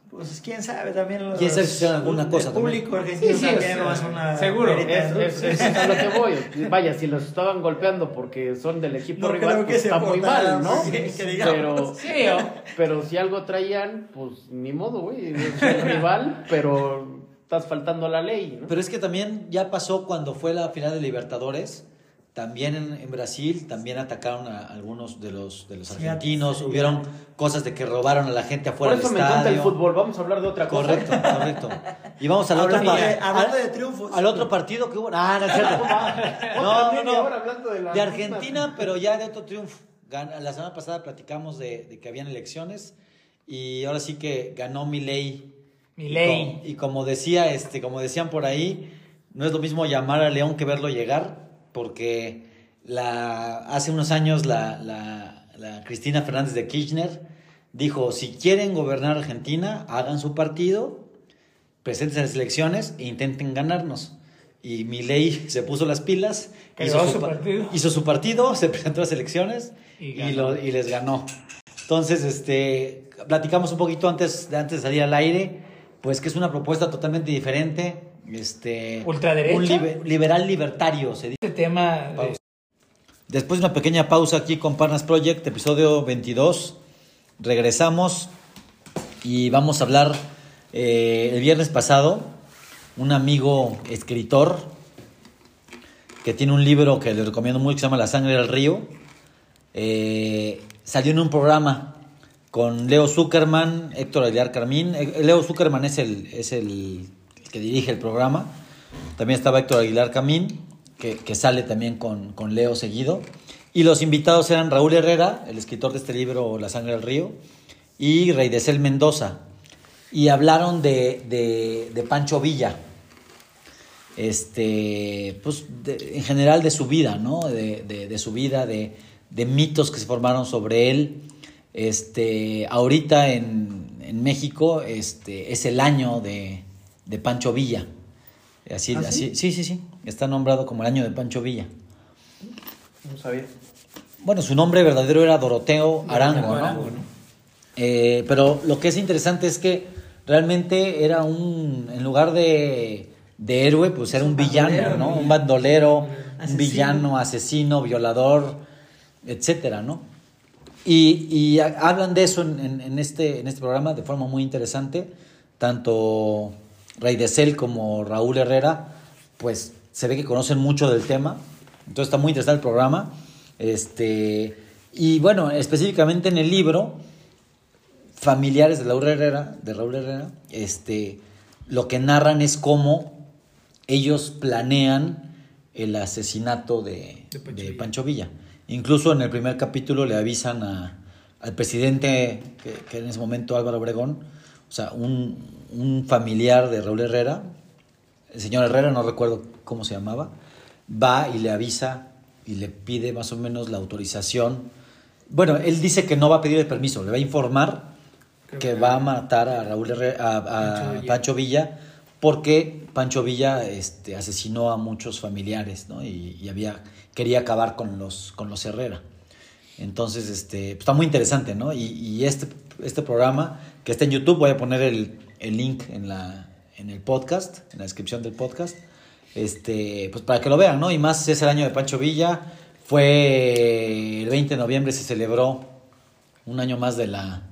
Pues quién sabe también. Los, Quién sabe si alguna el cosa público también. argentino Sí, sí, también es una. seguro, Es, es- es a lo que voy. Vaya, si los estaban golpeando porque son del equipo No rival, pues está muy mal, ¿no? que. Pero, Sí, o- pero si algo traían, pues ni modo, güey. Es el rival, pero estás faltando a la ley, ¿no? Pero es que también ya pasó cuando fue la final de Libertadores, también en, en Brasil, también atacaron a algunos de los, de los argentinos, sí, hubieron cosas de que robaron a la gente Por afuera eso del me encanta el fútbol. Vamos a hablar de otra cosa. Correcto, correcto. Y vamos al otro, pa- de- hablando al- de triunfos. al otro partido que hubo. Ah, no es cierto. No, no, no. de De Argentina, pero ya de otro triunfo. La semana pasada platicamos de, de que habían elecciones y ahora sí que ganó Milei. Milei. Y, y como decía, este, como decían por ahí, no es lo mismo llamar a León que verlo llegar, porque la, hace unos años la, la- la Cristina Fernández de Kirchner dijo, si quieren gobernar Argentina, hagan su partido, presenten las elecciones e intenten ganarnos. Y Milei se puso las pilas, Creó su pa- partido. hizo su partido, se presentó a las elecciones Y y, ganó. lo- y les ganó. Entonces, este, platicamos un poquito antes antes de salir al aire, pues que es una propuesta totalmente diferente. Este, ¿Ultraderecha? Un libe- liberal libertario, se dice. Este tema. de-. Después de una pequeña pausa aquí con Partners Project, episodio 22, regresamos y vamos a hablar eh, el viernes pasado, un amigo escritor que tiene un libro que les recomiendo mucho que se llama La sangre del río, eh, salió en un programa con Leo Zuckerman, Héctor Aguilar Carmín. Eh, Leo Zuckerman es el, es el que dirige el programa. También estaba Héctor Aguilar Camín, que, que sale también con, con Leo seguido. Y los invitados eran Raúl Herrera, el escritor de este libro La sangre del río, y Rey de Cel Mendoza. Y hablaron de, de, de Pancho Villa, este, pues en general de su vida, ¿no? De, de- su vida, de, de mitos que se formaron sobre él. Este, ahorita en, en México este, es el año de, de Pancho Villa. Así, ¿Ah, sí? así, sí, sí, sí. Está nombrado como el año de Pancho Villa. No sabía. Bueno, su nombre verdadero era Doroteo Arango, ¿no? Arango, ¿no? Eh, pero lo que es interesante es que realmente era un, en lugar de, de héroe, pues era un villano, bandolero, ¿no? Un bandolero, un villano, asesino, violador, etcétera, ¿no? Y, y ha- hablan de eso en, en- en este, en este programa de forma muy interesante. Tanto Rey de Cel como Raúl Herrera, pues se ve que conocen mucho del tema. Entonces está muy interesante el programa. Este, y bueno, específicamente en el libro, familiares de Raúl Herrera, de Raúl Herrera, este, lo que narran es cómo ellos planean el asesinato de, De Pancho de Villa. Pancho Villa. Incluso en el primer capítulo le avisan a- al presidente, que, que en ese momento Álvaro Obregón, o sea, un, un familiar de Raúl Herrera, el señor Herrera, no recuerdo cómo se llamaba, va y le avisa y le pide más o menos la autorización. Bueno, él dice que no va a pedir el permiso, le va a informar Creo que que- va a matar a Raúl Herre- a, a Pancho Villa. Pancho Villa porque Pancho Villa este, asesinó a muchos familiares ¿no? y, y había quería acabar con los con los Herrera entonces este pues, está muy interesante no y, y este este programa que está en YouTube voy a poner el, el link en la en el podcast en la descripción del podcast este pues para que lo vean no y más es el año de Pancho Villa Fue el 20 de noviembre se celebró un año más de la,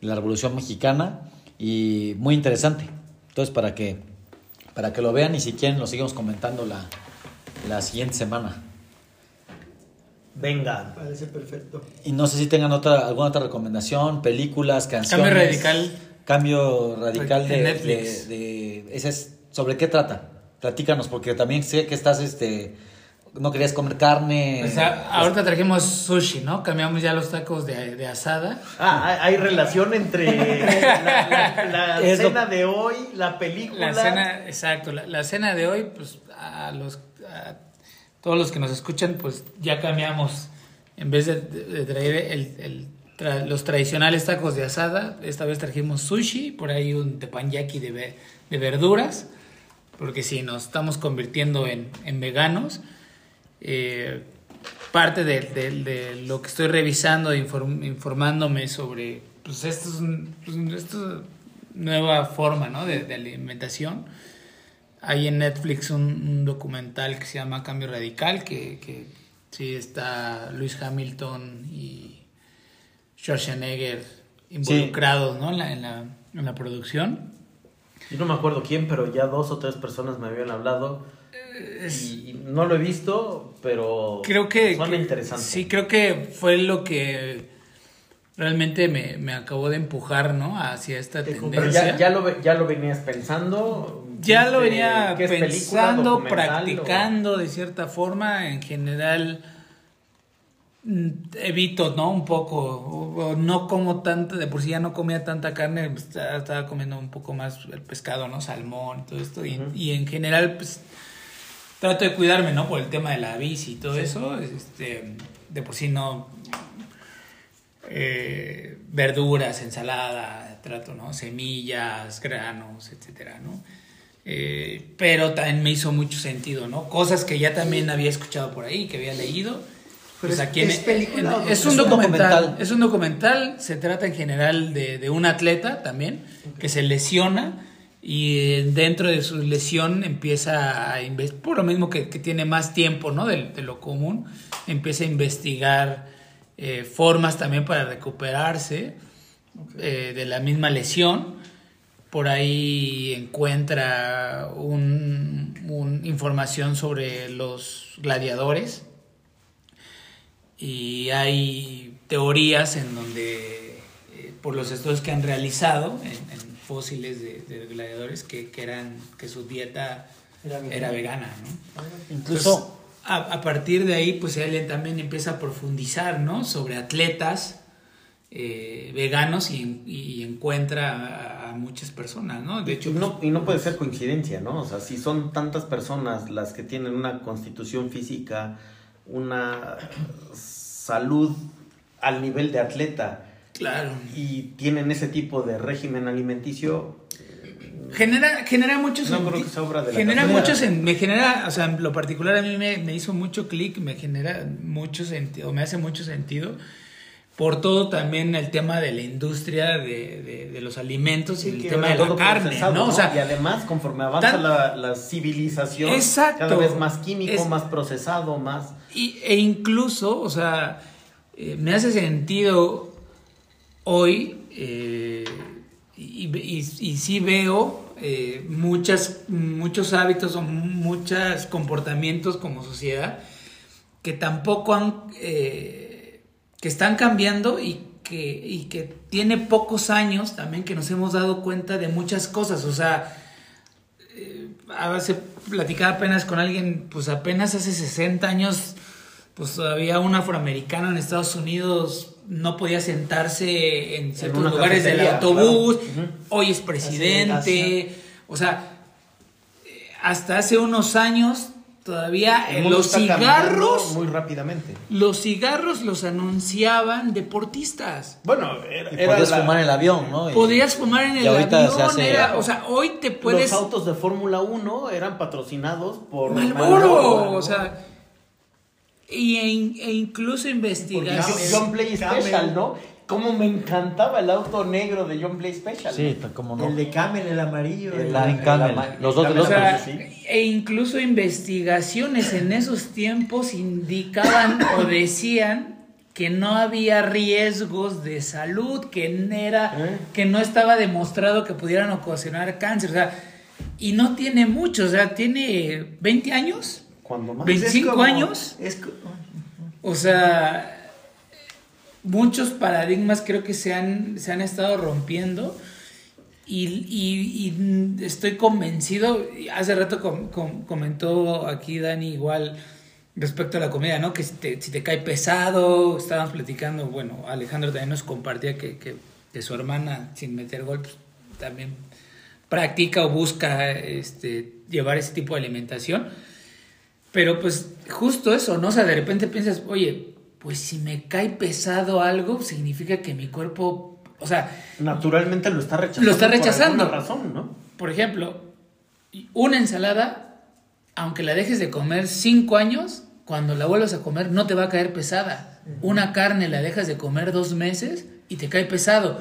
de la Revolución Mexicana y muy interesante. Entonces, para que, para que lo vean y si quieren lo seguimos comentando la, la siguiente semana. Venga. Parece perfecto. Y no sé si tengan otra, alguna otra recomendación, películas, canciones. Cambio radical. Cambio radical de, Netflix. de- de- ese es, ¿Sobre qué trata? Platícanos, porque también sé que estás, este, no querías comer carne. O sea, ahorita trajimos sushi, ¿no? Cambiamos ya los tacos de, de asada. Ah, hay, hay relación entre la, la- la Es lo- cena de hoy, la película. La cena, exacto, la, la cena de hoy, pues a los a todos los que nos escuchan, pues ya cambiamos. En vez de, de traer el- el los tradicionales tacos de asada, esta vez trajimos sushi, por ahí un teppanyaki de, de verduras, porque si nos estamos convirtiendo en, en veganos. Eh, parte de, de- lo que estoy revisando, e inform- informándome sobre, pues esto es, un- pues, esto es nueva forma ¿no? de, alimentación. Hay en Netflix un, un documental que se llama Cambio Radical, que, que sí está Luis Hamilton y Schwarzenegger involucrados ¿no? en, la, en, la, en la producción. Yo no me acuerdo quién, pero ya dos o tres personas me habían hablado. Y no lo he visto, pero Creo que... suena que- interesante. Sí, creo que fue lo que realmente me, me acabó de empujar ¿no? hacia esta Te tendencia. Pero ya, ya, lo, ya lo venías pensando. Ya lo ¿Viste venía película, pensando, o- practicando de cierta forma. En general, evito, ¿no? Un poco. o- o no como tanta, de por sí ya no comía tanta carne, pues, estaba estaba comiendo un poco más el pescado, ¿no? Salmón, todo esto. Y en general, pues trato de cuidarme, ¿no? Por el tema de la bici y todo eso. Este, de por sí no. eh, verduras, ensalada, trato, ¿no? Semillas, granos, etcétera, ¿no? Eh, pero también me hizo mucho sentido, ¿no? Cosas que ya también había escuchado por ahí, que había leído. Pero Pues es- aquí en- ¿es película en- o es un es un documental? Es un documental. Se trata en general de, de un atleta también que se lesiona y eh, dentro de su lesión empieza a investigar, por lo mismo que, que tiene más tiempo ¿no? de, de lo común, empieza a investigar eh, formas también para recuperarse eh, de la misma lesión. Por ahí encuentra un, un- información sobre los gladiadores y hay teorías en donde, eh, por los estudios que han realizado en, en fósiles de, de gladiadores, que, que eran que su dieta Era era, vegana. vegana, ¿no? Incluso, Entonces, a, a partir de ahí, pues él también empieza a profundizar, ¿no? Sobre atletas eh, veganos y, y encuentra a, a muchas personas, ¿no? De hecho, Y no, y no puede ser coincidencia, ¿no? O sea, si son tantas personas las que tienen una constitución física, una salud al nivel de atleta claro. y tienen ese tipo de régimen alimenticio, Genera, genera mucho No creo que sea obra de la genera casualidad. mucho sen- me genera, o sea, en lo particular a mí me, me hizo mucho clic, me genera mucho sentido, me hace mucho sentido por todo también el tema de la industria de, de- de los alimentos y el tema de la carne, ¿no? O sea, y además, conforme avanza tan- la, la civilización, Exacto. cada vez más químico, Es- más procesado, más... Y, e incluso, o sea, eh, me hace sentido hoy, eh, y, y, y sí veo eh, muchas, muchos hábitos o muchos comportamientos como sociedad que tampoco han, que están cambiando y que, y que tiene pocos años también que nos hemos dado cuenta de muchas cosas, o sea, a veces platicaba apenas con alguien, pues apenas hace 60 años, pues todavía un afroamericano en Estados Unidos no podía sentarse en ciertos lugares del autobús, claro. Hoy es presidente, o sea, eh, hasta hace unos años todavía El en mundo los cigarros, Muy rápidamente. los cigarros los anunciaban deportistas. Bueno, era, y era podías la- fumar en el avión, ¿no? Y- Podías fumar en y el ahorita avión, se hace- era- o sea, hoy te puedes... Los autos de Fórmula 1 eran patrocinados por Malboro, o sea, Y, e, e incluso investigación. John, Play. Special, ¿no? Cómo me encantaba el auto negro de John Play Special. Sí, como no. El de Camel, el amarillo. El el- La el Camel, los dos los O sea, sí. e incluso investigaciones en esos tiempos indicaban o decían que no había riesgos de salud, que no era, ¿Eh? que no estaba demostrado que pudieran ocasionar cáncer, o sea, y no tiene mucho, o sea, tiene 20 años, más. Es 25 como- años. Es o sea, muchos paradigmas creo que se han, se han estado rompiendo. Y, estoy convencido, hace rato com- com- comentó aquí Dani igual respecto a la comida, ¿no? Que si te, cae pesado, estábamos platicando, bueno, Alejandro también nos compartía que, que- su hermana, sin meter gol, pues, también practica o busca este, llevar ese tipo de alimentación. Pero pues justo eso, ¿no? O sea, de repente piensas, oye, pues si me cae pesado algo, significa que mi cuerpo, o sea, Naturalmente lo está rechazando. Lo está por rechazando. alguna razón, ¿no? por ejemplo, una ensalada, aunque la dejes de comer cinco años, cuando la vuelvas a comer no te va a caer pesada. Una carne la dejas de comer dos meses y te cae pesado.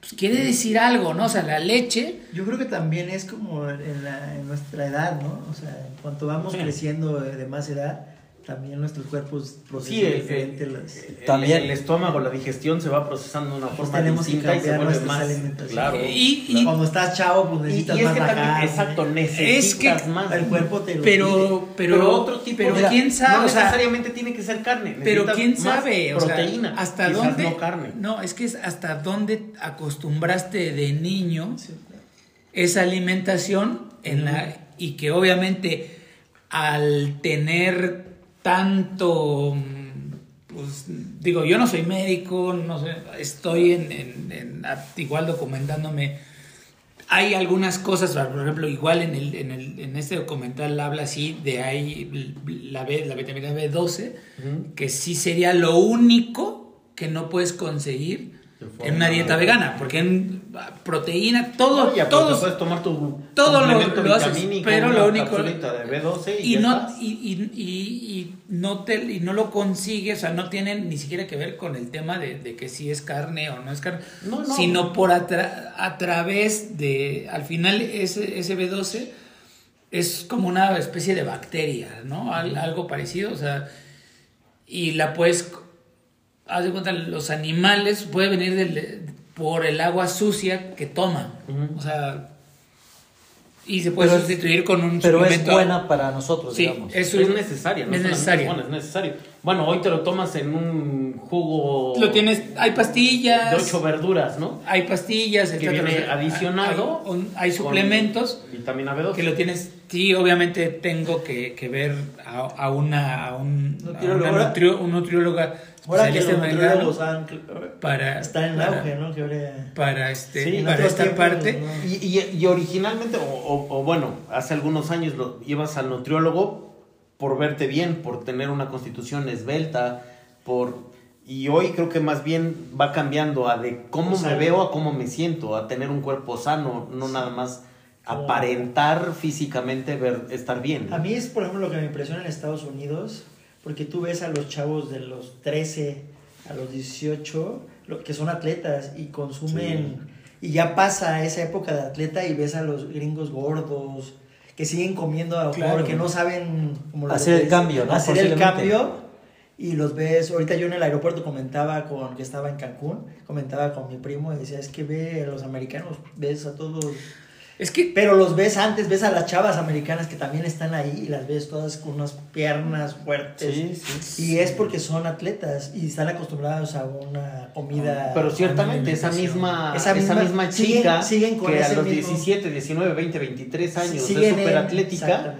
Pues quiere decir algo, ¿no? O sea, la leche, Yo creo que también es como en, la- en nuestra edad, ¿no? O sea, en cuanto vamos Sí. creciendo de más edad, también nuestros cuerpos procesan Sí, diferente el- las... el- También. el estómago, la digestión se va procesando de una Pues forma tenemos que distinta y se cambiar vuelve más. Claro. Y- y- Cuando estás chavo, pues Y, y necesitas es más que la también, carne. exacto, necesitas más. El cuerpo te lo pero, pide. pero, Pero otro tipo pero de- quién sabe, No o sea, necesariamente tiene que ser carne. Pero necesitas quién sabe, o sea, proteína. hasta dónde. no carne. No, es que es hasta dónde acostumbraste de niño Sí, claro. esa alimentación en la y que obviamente al tener tanto mm, pues digo yo no soy médico no sé estoy en, en- en- a- igual documentándome hay algunas cosas por ejemplo igual en el, en el en este documental habla así de hay la B, la vitamina B12 Ujú. que sí sería lo único que no puedes conseguir en una dieta vegana, porque en proteína, todo, Oye, todos, puedes tomar tu todo lo- haces, pero lo único- de B12 y, no, y, y- y- no te, y no lo consigues, o sea, no tienen ni siquiera que ver con el tema de, de que si es carne o no es carne, No, no. sino por a través de, al final ese, ese B12 es como una especie de bacteria, ¿no? Al- algo parecido, o sea, y la puedes, haz de cuenta, los animales puede venir del- por el agua sucia que toman, o sea, y se puede Pero es- sustituir con un Pero es buena para nosotros, Sí, digamos. es, Es necesaria, no es solamente necesaria. bueno, es necesario. Bueno, hoy te lo tomas en un jugo Lo tienes, hay pastillas, de ocho verduras, ¿no? hay pastillas, Que etcétera, viene adicionado. Hay, un- hay suplementos Vitamina B12. que lo tienes. Sí, obviamente tengo que, que ver a, a una, a un, a Nutrióloga. una un nutrióloga Ahora que los nutriólogos han- para están en para- auge, ¿no? Que ahora- para este Sí, para esta parte ¿no? Y, y- y originalmente, o, o- o bueno, hace algunos años lo, ibas al nutriólogo por verte bien, por tener una constitución esbelta, por... Y hoy creo que más bien va cambiando a de cómo me Sano. veo a cómo me siento, a tener un cuerpo sano, no nada más aparentar físicamente ver, estar bien. A mí es, por ejemplo, lo que me impresiona en Estados Unidos, porque tú ves a los chavos de los 13 a los 18, lo, que son atletas y consumen, y ya pasa esa época de atleta y ves a los gringos gordos, que siguen comiendo a Claro. que no saben Hacer el cambio, ¿no? Hacer el cambio. Y los ves, ahorita yo en el aeropuerto comentaba con, que estaba en Cancún, comentaba con mi primo y decía, es que ve a los americanos, ves a todos es que pero los ves antes, ves a las chavas americanas que también están ahí y las ves todas con unas piernas fuertes. Sí, sí. Y es porque son atletas y están acostumbrados a una comida. Pero a una ciertamente esa misma, Esa esa misma- siguen- chica siguen con que a los mismo- 17, 19, 20, 23 años Siguen es súper atlética,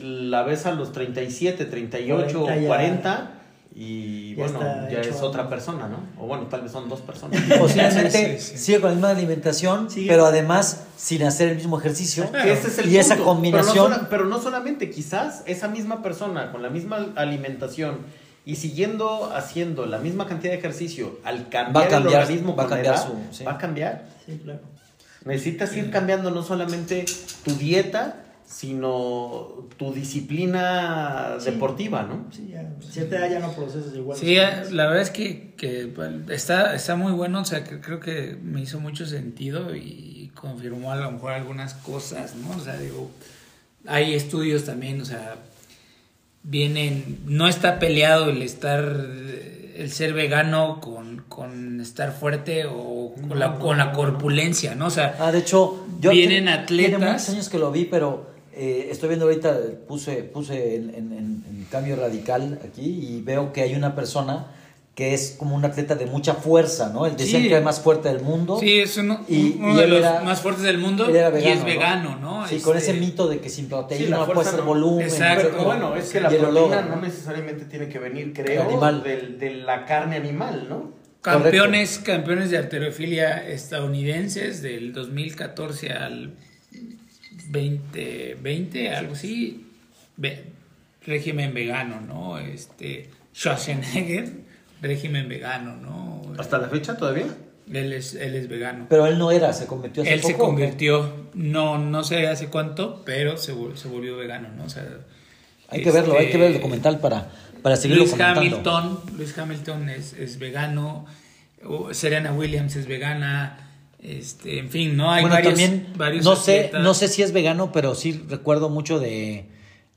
la ves a los 37, 38, 40 ya- 40 y ya bueno, ya hecho es otra persona, ¿no? O bueno, tal vez son dos personas. Posiblemente Sí, sí, sí. sigue con la misma alimentación, Sigue. pero además sin hacer el mismo ejercicio. Que ese es el y esa combinación. Pero no, sola- pero no solamente, quizás esa misma persona con la misma alimentación y siguiendo haciendo la misma cantidad de ejercicio, al cambiar, Va a cambiar- el organismo va a cambiar edad, su- sí. va a cambiar. Sí, claro. Necesitas ir cambiando no solamente tu dieta, sino tu disciplina deportiva, ¿no? Sí, ya, cierta edad ya no procesas igual. Sí, la verdad es que, que, bueno, está, está muy bueno, o sea, que creo que me hizo mucho sentido y confirmó a lo mejor algunas cosas, ¿no? O sea, digo, hay estudios también, o sea, vienen, no está peleado el estar, el ser vegano con, con estar fuerte o con, la, con la corpulencia, ¿no? O sea, Ah, de hecho, yo Vienen tiene- atletas. Tiene muchos años que lo vi, pero eh, estoy viendo ahorita, puse, puse en, en- en- en cambio radical aquí y veo que hay una persona que es como un atleta de mucha fuerza, ¿no? Él decía Sí. que el más fuerte del mundo. sí, es uno, Y- uno y de los era- más fuertes del mundo y es ¿no? vegano, ¿no? Sí, con Este, ese mito de que sin proteína Sí, no puede ser no- volumen. Exacto. Pero bueno, es que la proteína logra, no necesariamente tiene que venir, creo, Animal. del- de la carne animal, ¿no? Campeones, campeones de arterofilia estadounidenses del 2014 al 2020, algo así, ve- régimen vegano, ¿no? Este, Schwarzenegger, régimen vegano, ¿no? ¿Hasta la fecha todavía? Él es, él es vegano. Pero él no era, se convirtió hace Él se convirtió, no, no sé hace cuánto, pero se, vol- se volvió vegano, ¿no? O sea, Hay que verlo, hay que ver el este, documental para, para seguirlo Luis comentando. Hamilton, Luis Hamilton es, es vegano, Serena Williams es vegana, este, en fin, ¿no? Hay bueno, varios, también varios no sé, no sé si es vegano, pero sí recuerdo mucho de,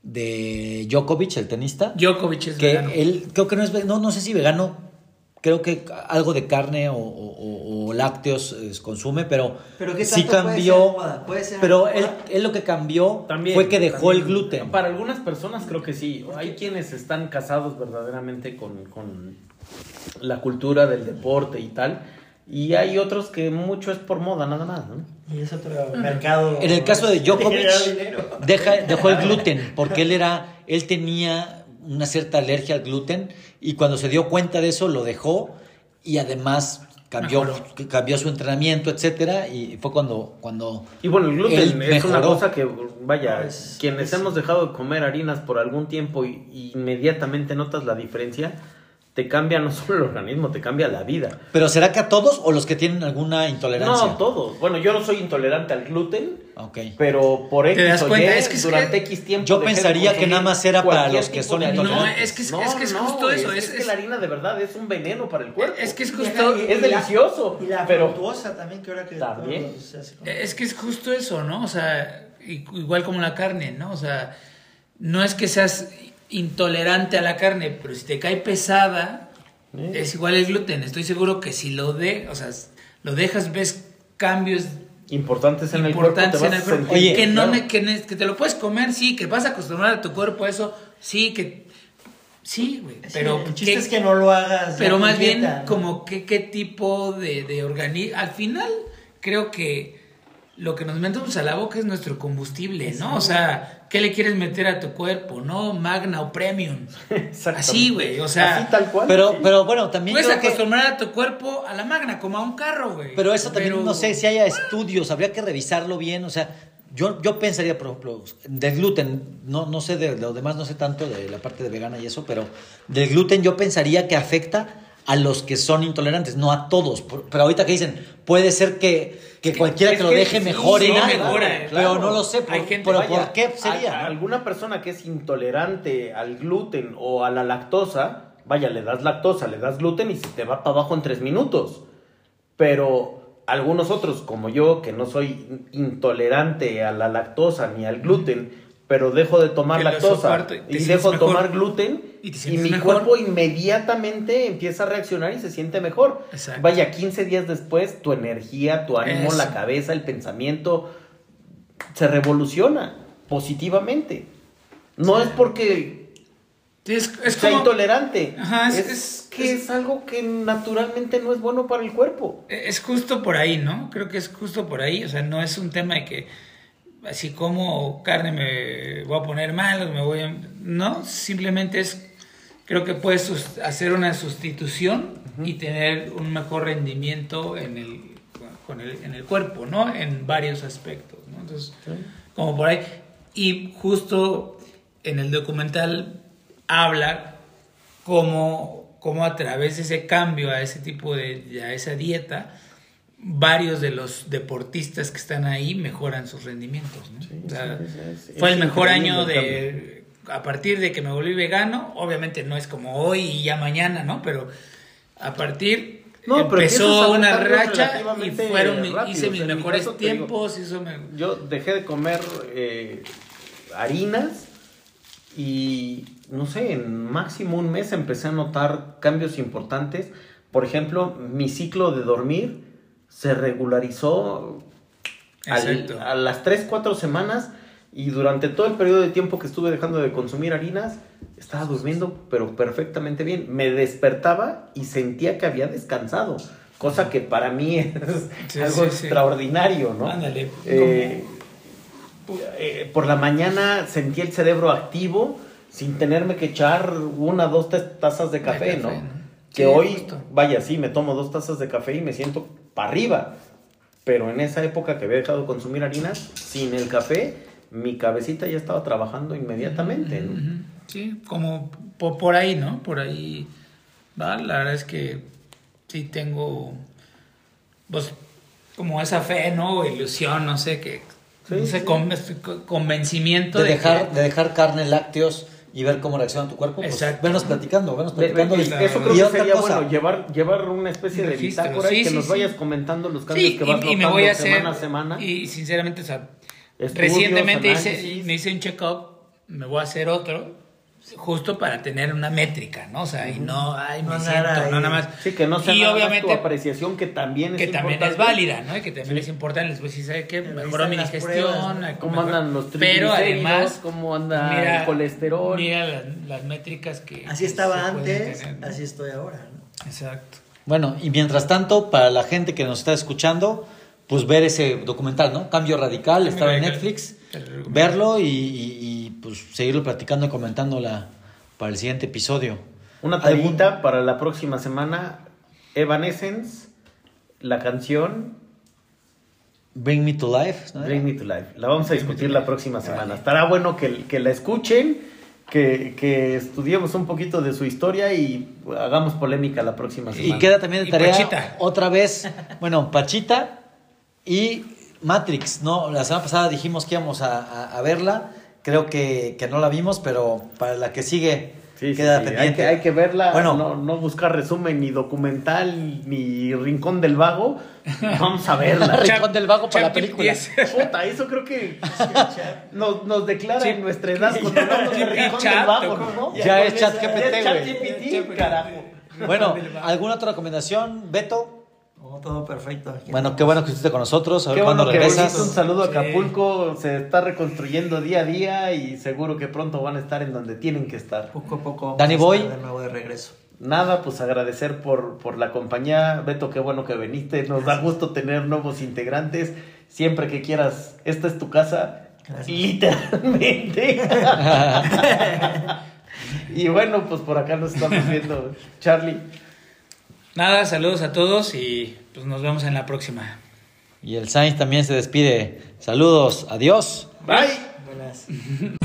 de Djokovic, el tenista. Djokovic es que vegano. él creo que no es no, no sé si vegano, creo que algo de carne o, o- o lácteos eh, consume, pero, Pero ¿qué sí puede cambió. ser moda? ¿Puede ser pero él, él lo que cambió También. fue que dejó también. el gluten. Para algunas personas creo que sí. Hay quienes están casados verdaderamente con, con la cultura del deporte y tal. Y hay otros que mucho es por moda nada más, ¿no? Y es otro mercado. En el caso de Djokovic, deja, dejó el gluten porque él era, él tenía una cierta alergia al gluten y cuando se dio cuenta de eso lo dejó y además cambió, Mejoró. cambió su entrenamiento, etcétera y fue cuando, cuando Y bueno, el gluten es una cosa que, vaya, Es- quienes es- hemos dejado de comer harinas por algún tiempo y, y inmediatamente notas la diferencia, te cambia no solo el organismo, te cambia la vida. Pero ¿será que a todos o los que tienen alguna intolerancia? No, todos. Bueno, yo no soy intolerante al gluten, Ok. pero por X das o cuenta? Y, Es que es durante que- X tiempo. Yo pensaría que nada más era para los que son intolerantes. No, es que es- es que es justo eso, Es, es- que es- la harina de verdad es un veneno para el cuerpo. Es que es justo, y es la- delicioso, Y la pero- fructuosa también, que ahora que. También. todo se hace con- es que es justo eso, ¿no? O sea, igual como la carne, ¿no? O sea, no es que seas intolerante a la carne, pero si te cae pesada, es igual el gluten. Estoy seguro que si lo de, o sea, lo dejas, ves cambios Importantes en el cuerpo. te importantes vas en el cuerpo. sentir- Oye, que, no, claro. que, que te lo puedes comer, sí, que vas a acostumbrar a tu cuerpo a eso, sí, que... Sí, güey, Sí, pero... el chiste ¿qué- es que no lo hagas. pero más bien como qué, qué tipo de, de organismo... Al final creo que lo que nos metemos a la boca es nuestro combustible, ¿no? O sea, ¿qué le quieres meter a tu cuerpo, no? Magna o Premium. Así, güey, o sea... Así tal cual. Pero, sí. pero bueno, también Puedes creo que- acostumbrar a tu cuerpo a la Magna, como a un carro, güey. Pero eso también Pero- no sé si haya estudios, habría que revisarlo bien, o sea, yo, yo pensaría, por ejemplo, del gluten, no, no sé de lo demás, no sé tanto de la parte de vegana y eso, pero del gluten yo pensaría que afecta a los que son intolerantes, no a todos. Pero ahorita que dicen, puede ser que, que cualquiera es que lo deje sí, en algo, mejora, pero no lo sé, por- Hay gente- pero Vaya, ¿por qué sería? a alguna persona que es intolerante al gluten o a la lactosa, vaya, le das lactosa, le das gluten y se te va para abajo en tres minutos. Pero algunos otros, como yo, que no soy intolerante a la lactosa ni al gluten, pero dejo de tomar lactosa y dejo de tomar gluten Y mi mejor. cuerpo inmediatamente empieza a reaccionar y se siente mejor. Exacto. Vaya, 15 días después, tu energía, tu ánimo, Eso. la cabeza, el pensamiento, se revoluciona positivamente. No es porque es, es sea como- intolerante, Ajá, es- que es algo que naturalmente no es bueno para el cuerpo. Es justo por ahí, ¿no? Creo que es justo por ahí. O sea, no es un tema de que así como carne me voy a poner mal me voy a... No, simplemente es... Creo que puedes hacer una sustitución y tener un mejor rendimiento en el, con el, en el cuerpo, ¿no? En varios aspectos, ¿no? Entonces, como por ahí. Y justo en el documental habla cómo, cómo a través de ese cambio a ese tipo de, a esa dieta, varios de los deportistas que están ahí mejoran sus rendimientos. ¿no? Sí, O sea, sí, es- es- fue el mejor año de... A partir de que me volví vegano, obviamente no es como hoy y ya mañana, ¿no? Pero a partir No, empezó una racha y fueron hice mis mejores digo, tiempos, hizo me- Yo dejé de comer eh, harinas y no sé, en máximo un mes empecé a notar cambios importantes. Por ejemplo, mi ciclo de dormir se regularizó al- a las 3, 4 semanas y durante todo el periodo de tiempo que estuve dejando de consumir harinas, estaba durmiendo pero perfectamente bien. Me despertaba y sentía que había descansado, cosa que para mí es Sí, algo sí, sí. extraordinario, ¿no? Ándale. Eh, eh, por la mañana sentí el cerebro activo sin tenerme que echar una dos tres tazas de café, De ¿no? café, ¿no? Que hoy, justo. vaya, sí, me tomo dos tazas de café y me siento para arriba. Pero en esa época que había dejado de consumir harinas, sin el café, mi cabecita ya estaba trabajando inmediatamente, Sí, como po- por, ahí, ¿no? Por ahí va. La verdad es que sí tengo, pues, como esa fe, ¿no? O ilusión, no sé, que, Sí, no sé, sí. con- co- convencimiento De de, dejar, que- de dejar carne, lácteos y ver cómo reacciona tu cuerpo. Pues, Exacto. venos platicando, venos De- de- platicando. y- eso y creo que otra sería cosa, bueno, llevar, llevar una especie de bitácora y sí, que sí, nos sí. vayas comentando los cambios Sí, que vas y, y me voy a hacer, semana a semana. y sinceramente, o sea, Estudios, recientemente hice, me hice un check-up, me voy a hacer otro, justo para tener una métrica, ¿no? O sea, y no, ay, me No siento, no nada más. Sí, que no sea y nada más obviamente, tu apreciación, que también es que también es válida, ¿no? Y que también es importante. Les voy a decir, ¿sabe qué? Pero Mejoró mi digestión. pruebas, ¿no? ¿Cómo mejor- andan los Pero triglicéridos? además, ¿Cómo anda el colesterol? Mira las, las métricas que. Así estaba antes, tener, ¿no? así estoy ahora. ¿no? Exacto. Bueno, y mientras tanto, para la gente que nos está escuchando, pues ver ese documental, ¿no? Cambio Radical, Cambio estaba en. Netflix. Verlo y, y- y, pues seguirlo platicando y comentando la, para el siguiente episodio. Una ¿Algún- tareita para la próxima semana. Evanescence, la canción Bring Me to Life. ¿no? Bring Me to Life. La vamos a discutir la próxima semana. Estará bueno que, que la escuchen, que, que estudiemos un poquito de su historia y hagamos polémica la próxima semana. Y queda también de Y tarea Pachita. otra vez, bueno, Pachita y Matrix, ¿no? La semana pasada dijimos que íbamos a, a- a verla, creo que, que no la vimos, pero para la que sigue Sí, queda sí. pendiente. Hay, que, hay que verla, Bueno. no, no buscar resumen ni documental ni rincón del vago. Vamos a verla. Rincón del Vago para la película. 10. Puta, eso creo que nos, nos declara Sí. en nuestra edad cuando hablamos de Sí, Rincón chat, del Vago, ¿no? Ya es con chat esa- GPT, ya es chat güey. GPT, carajo. Bueno, ¿alguna otra recomendación, Beto? Oh, todo perfecto. aquí Bueno, qué bueno que estuviste con nosotros, a ver Qué cuándo bueno que regresas. regresas. Un saludo a Sí. Acapulco. Se está reconstruyendo día a día y seguro que pronto van a estar en donde tienen que estar. Poco a poco. estar Boy. De nuevo de regreso. Nada, pues agradecer por, por la compañía. Beto, qué bueno que viniste. Nos da gusto tener nuevos integrantes. Siempre que quieras, esta es tu casa. Gracias. Literalmente. y bueno, pues por acá nos estamos viendo. Charlie. Nada, saludos a todos y pues nos vemos en la próxima. Y el Sainz también se despide. Saludos, adiós. Bye. Buenas.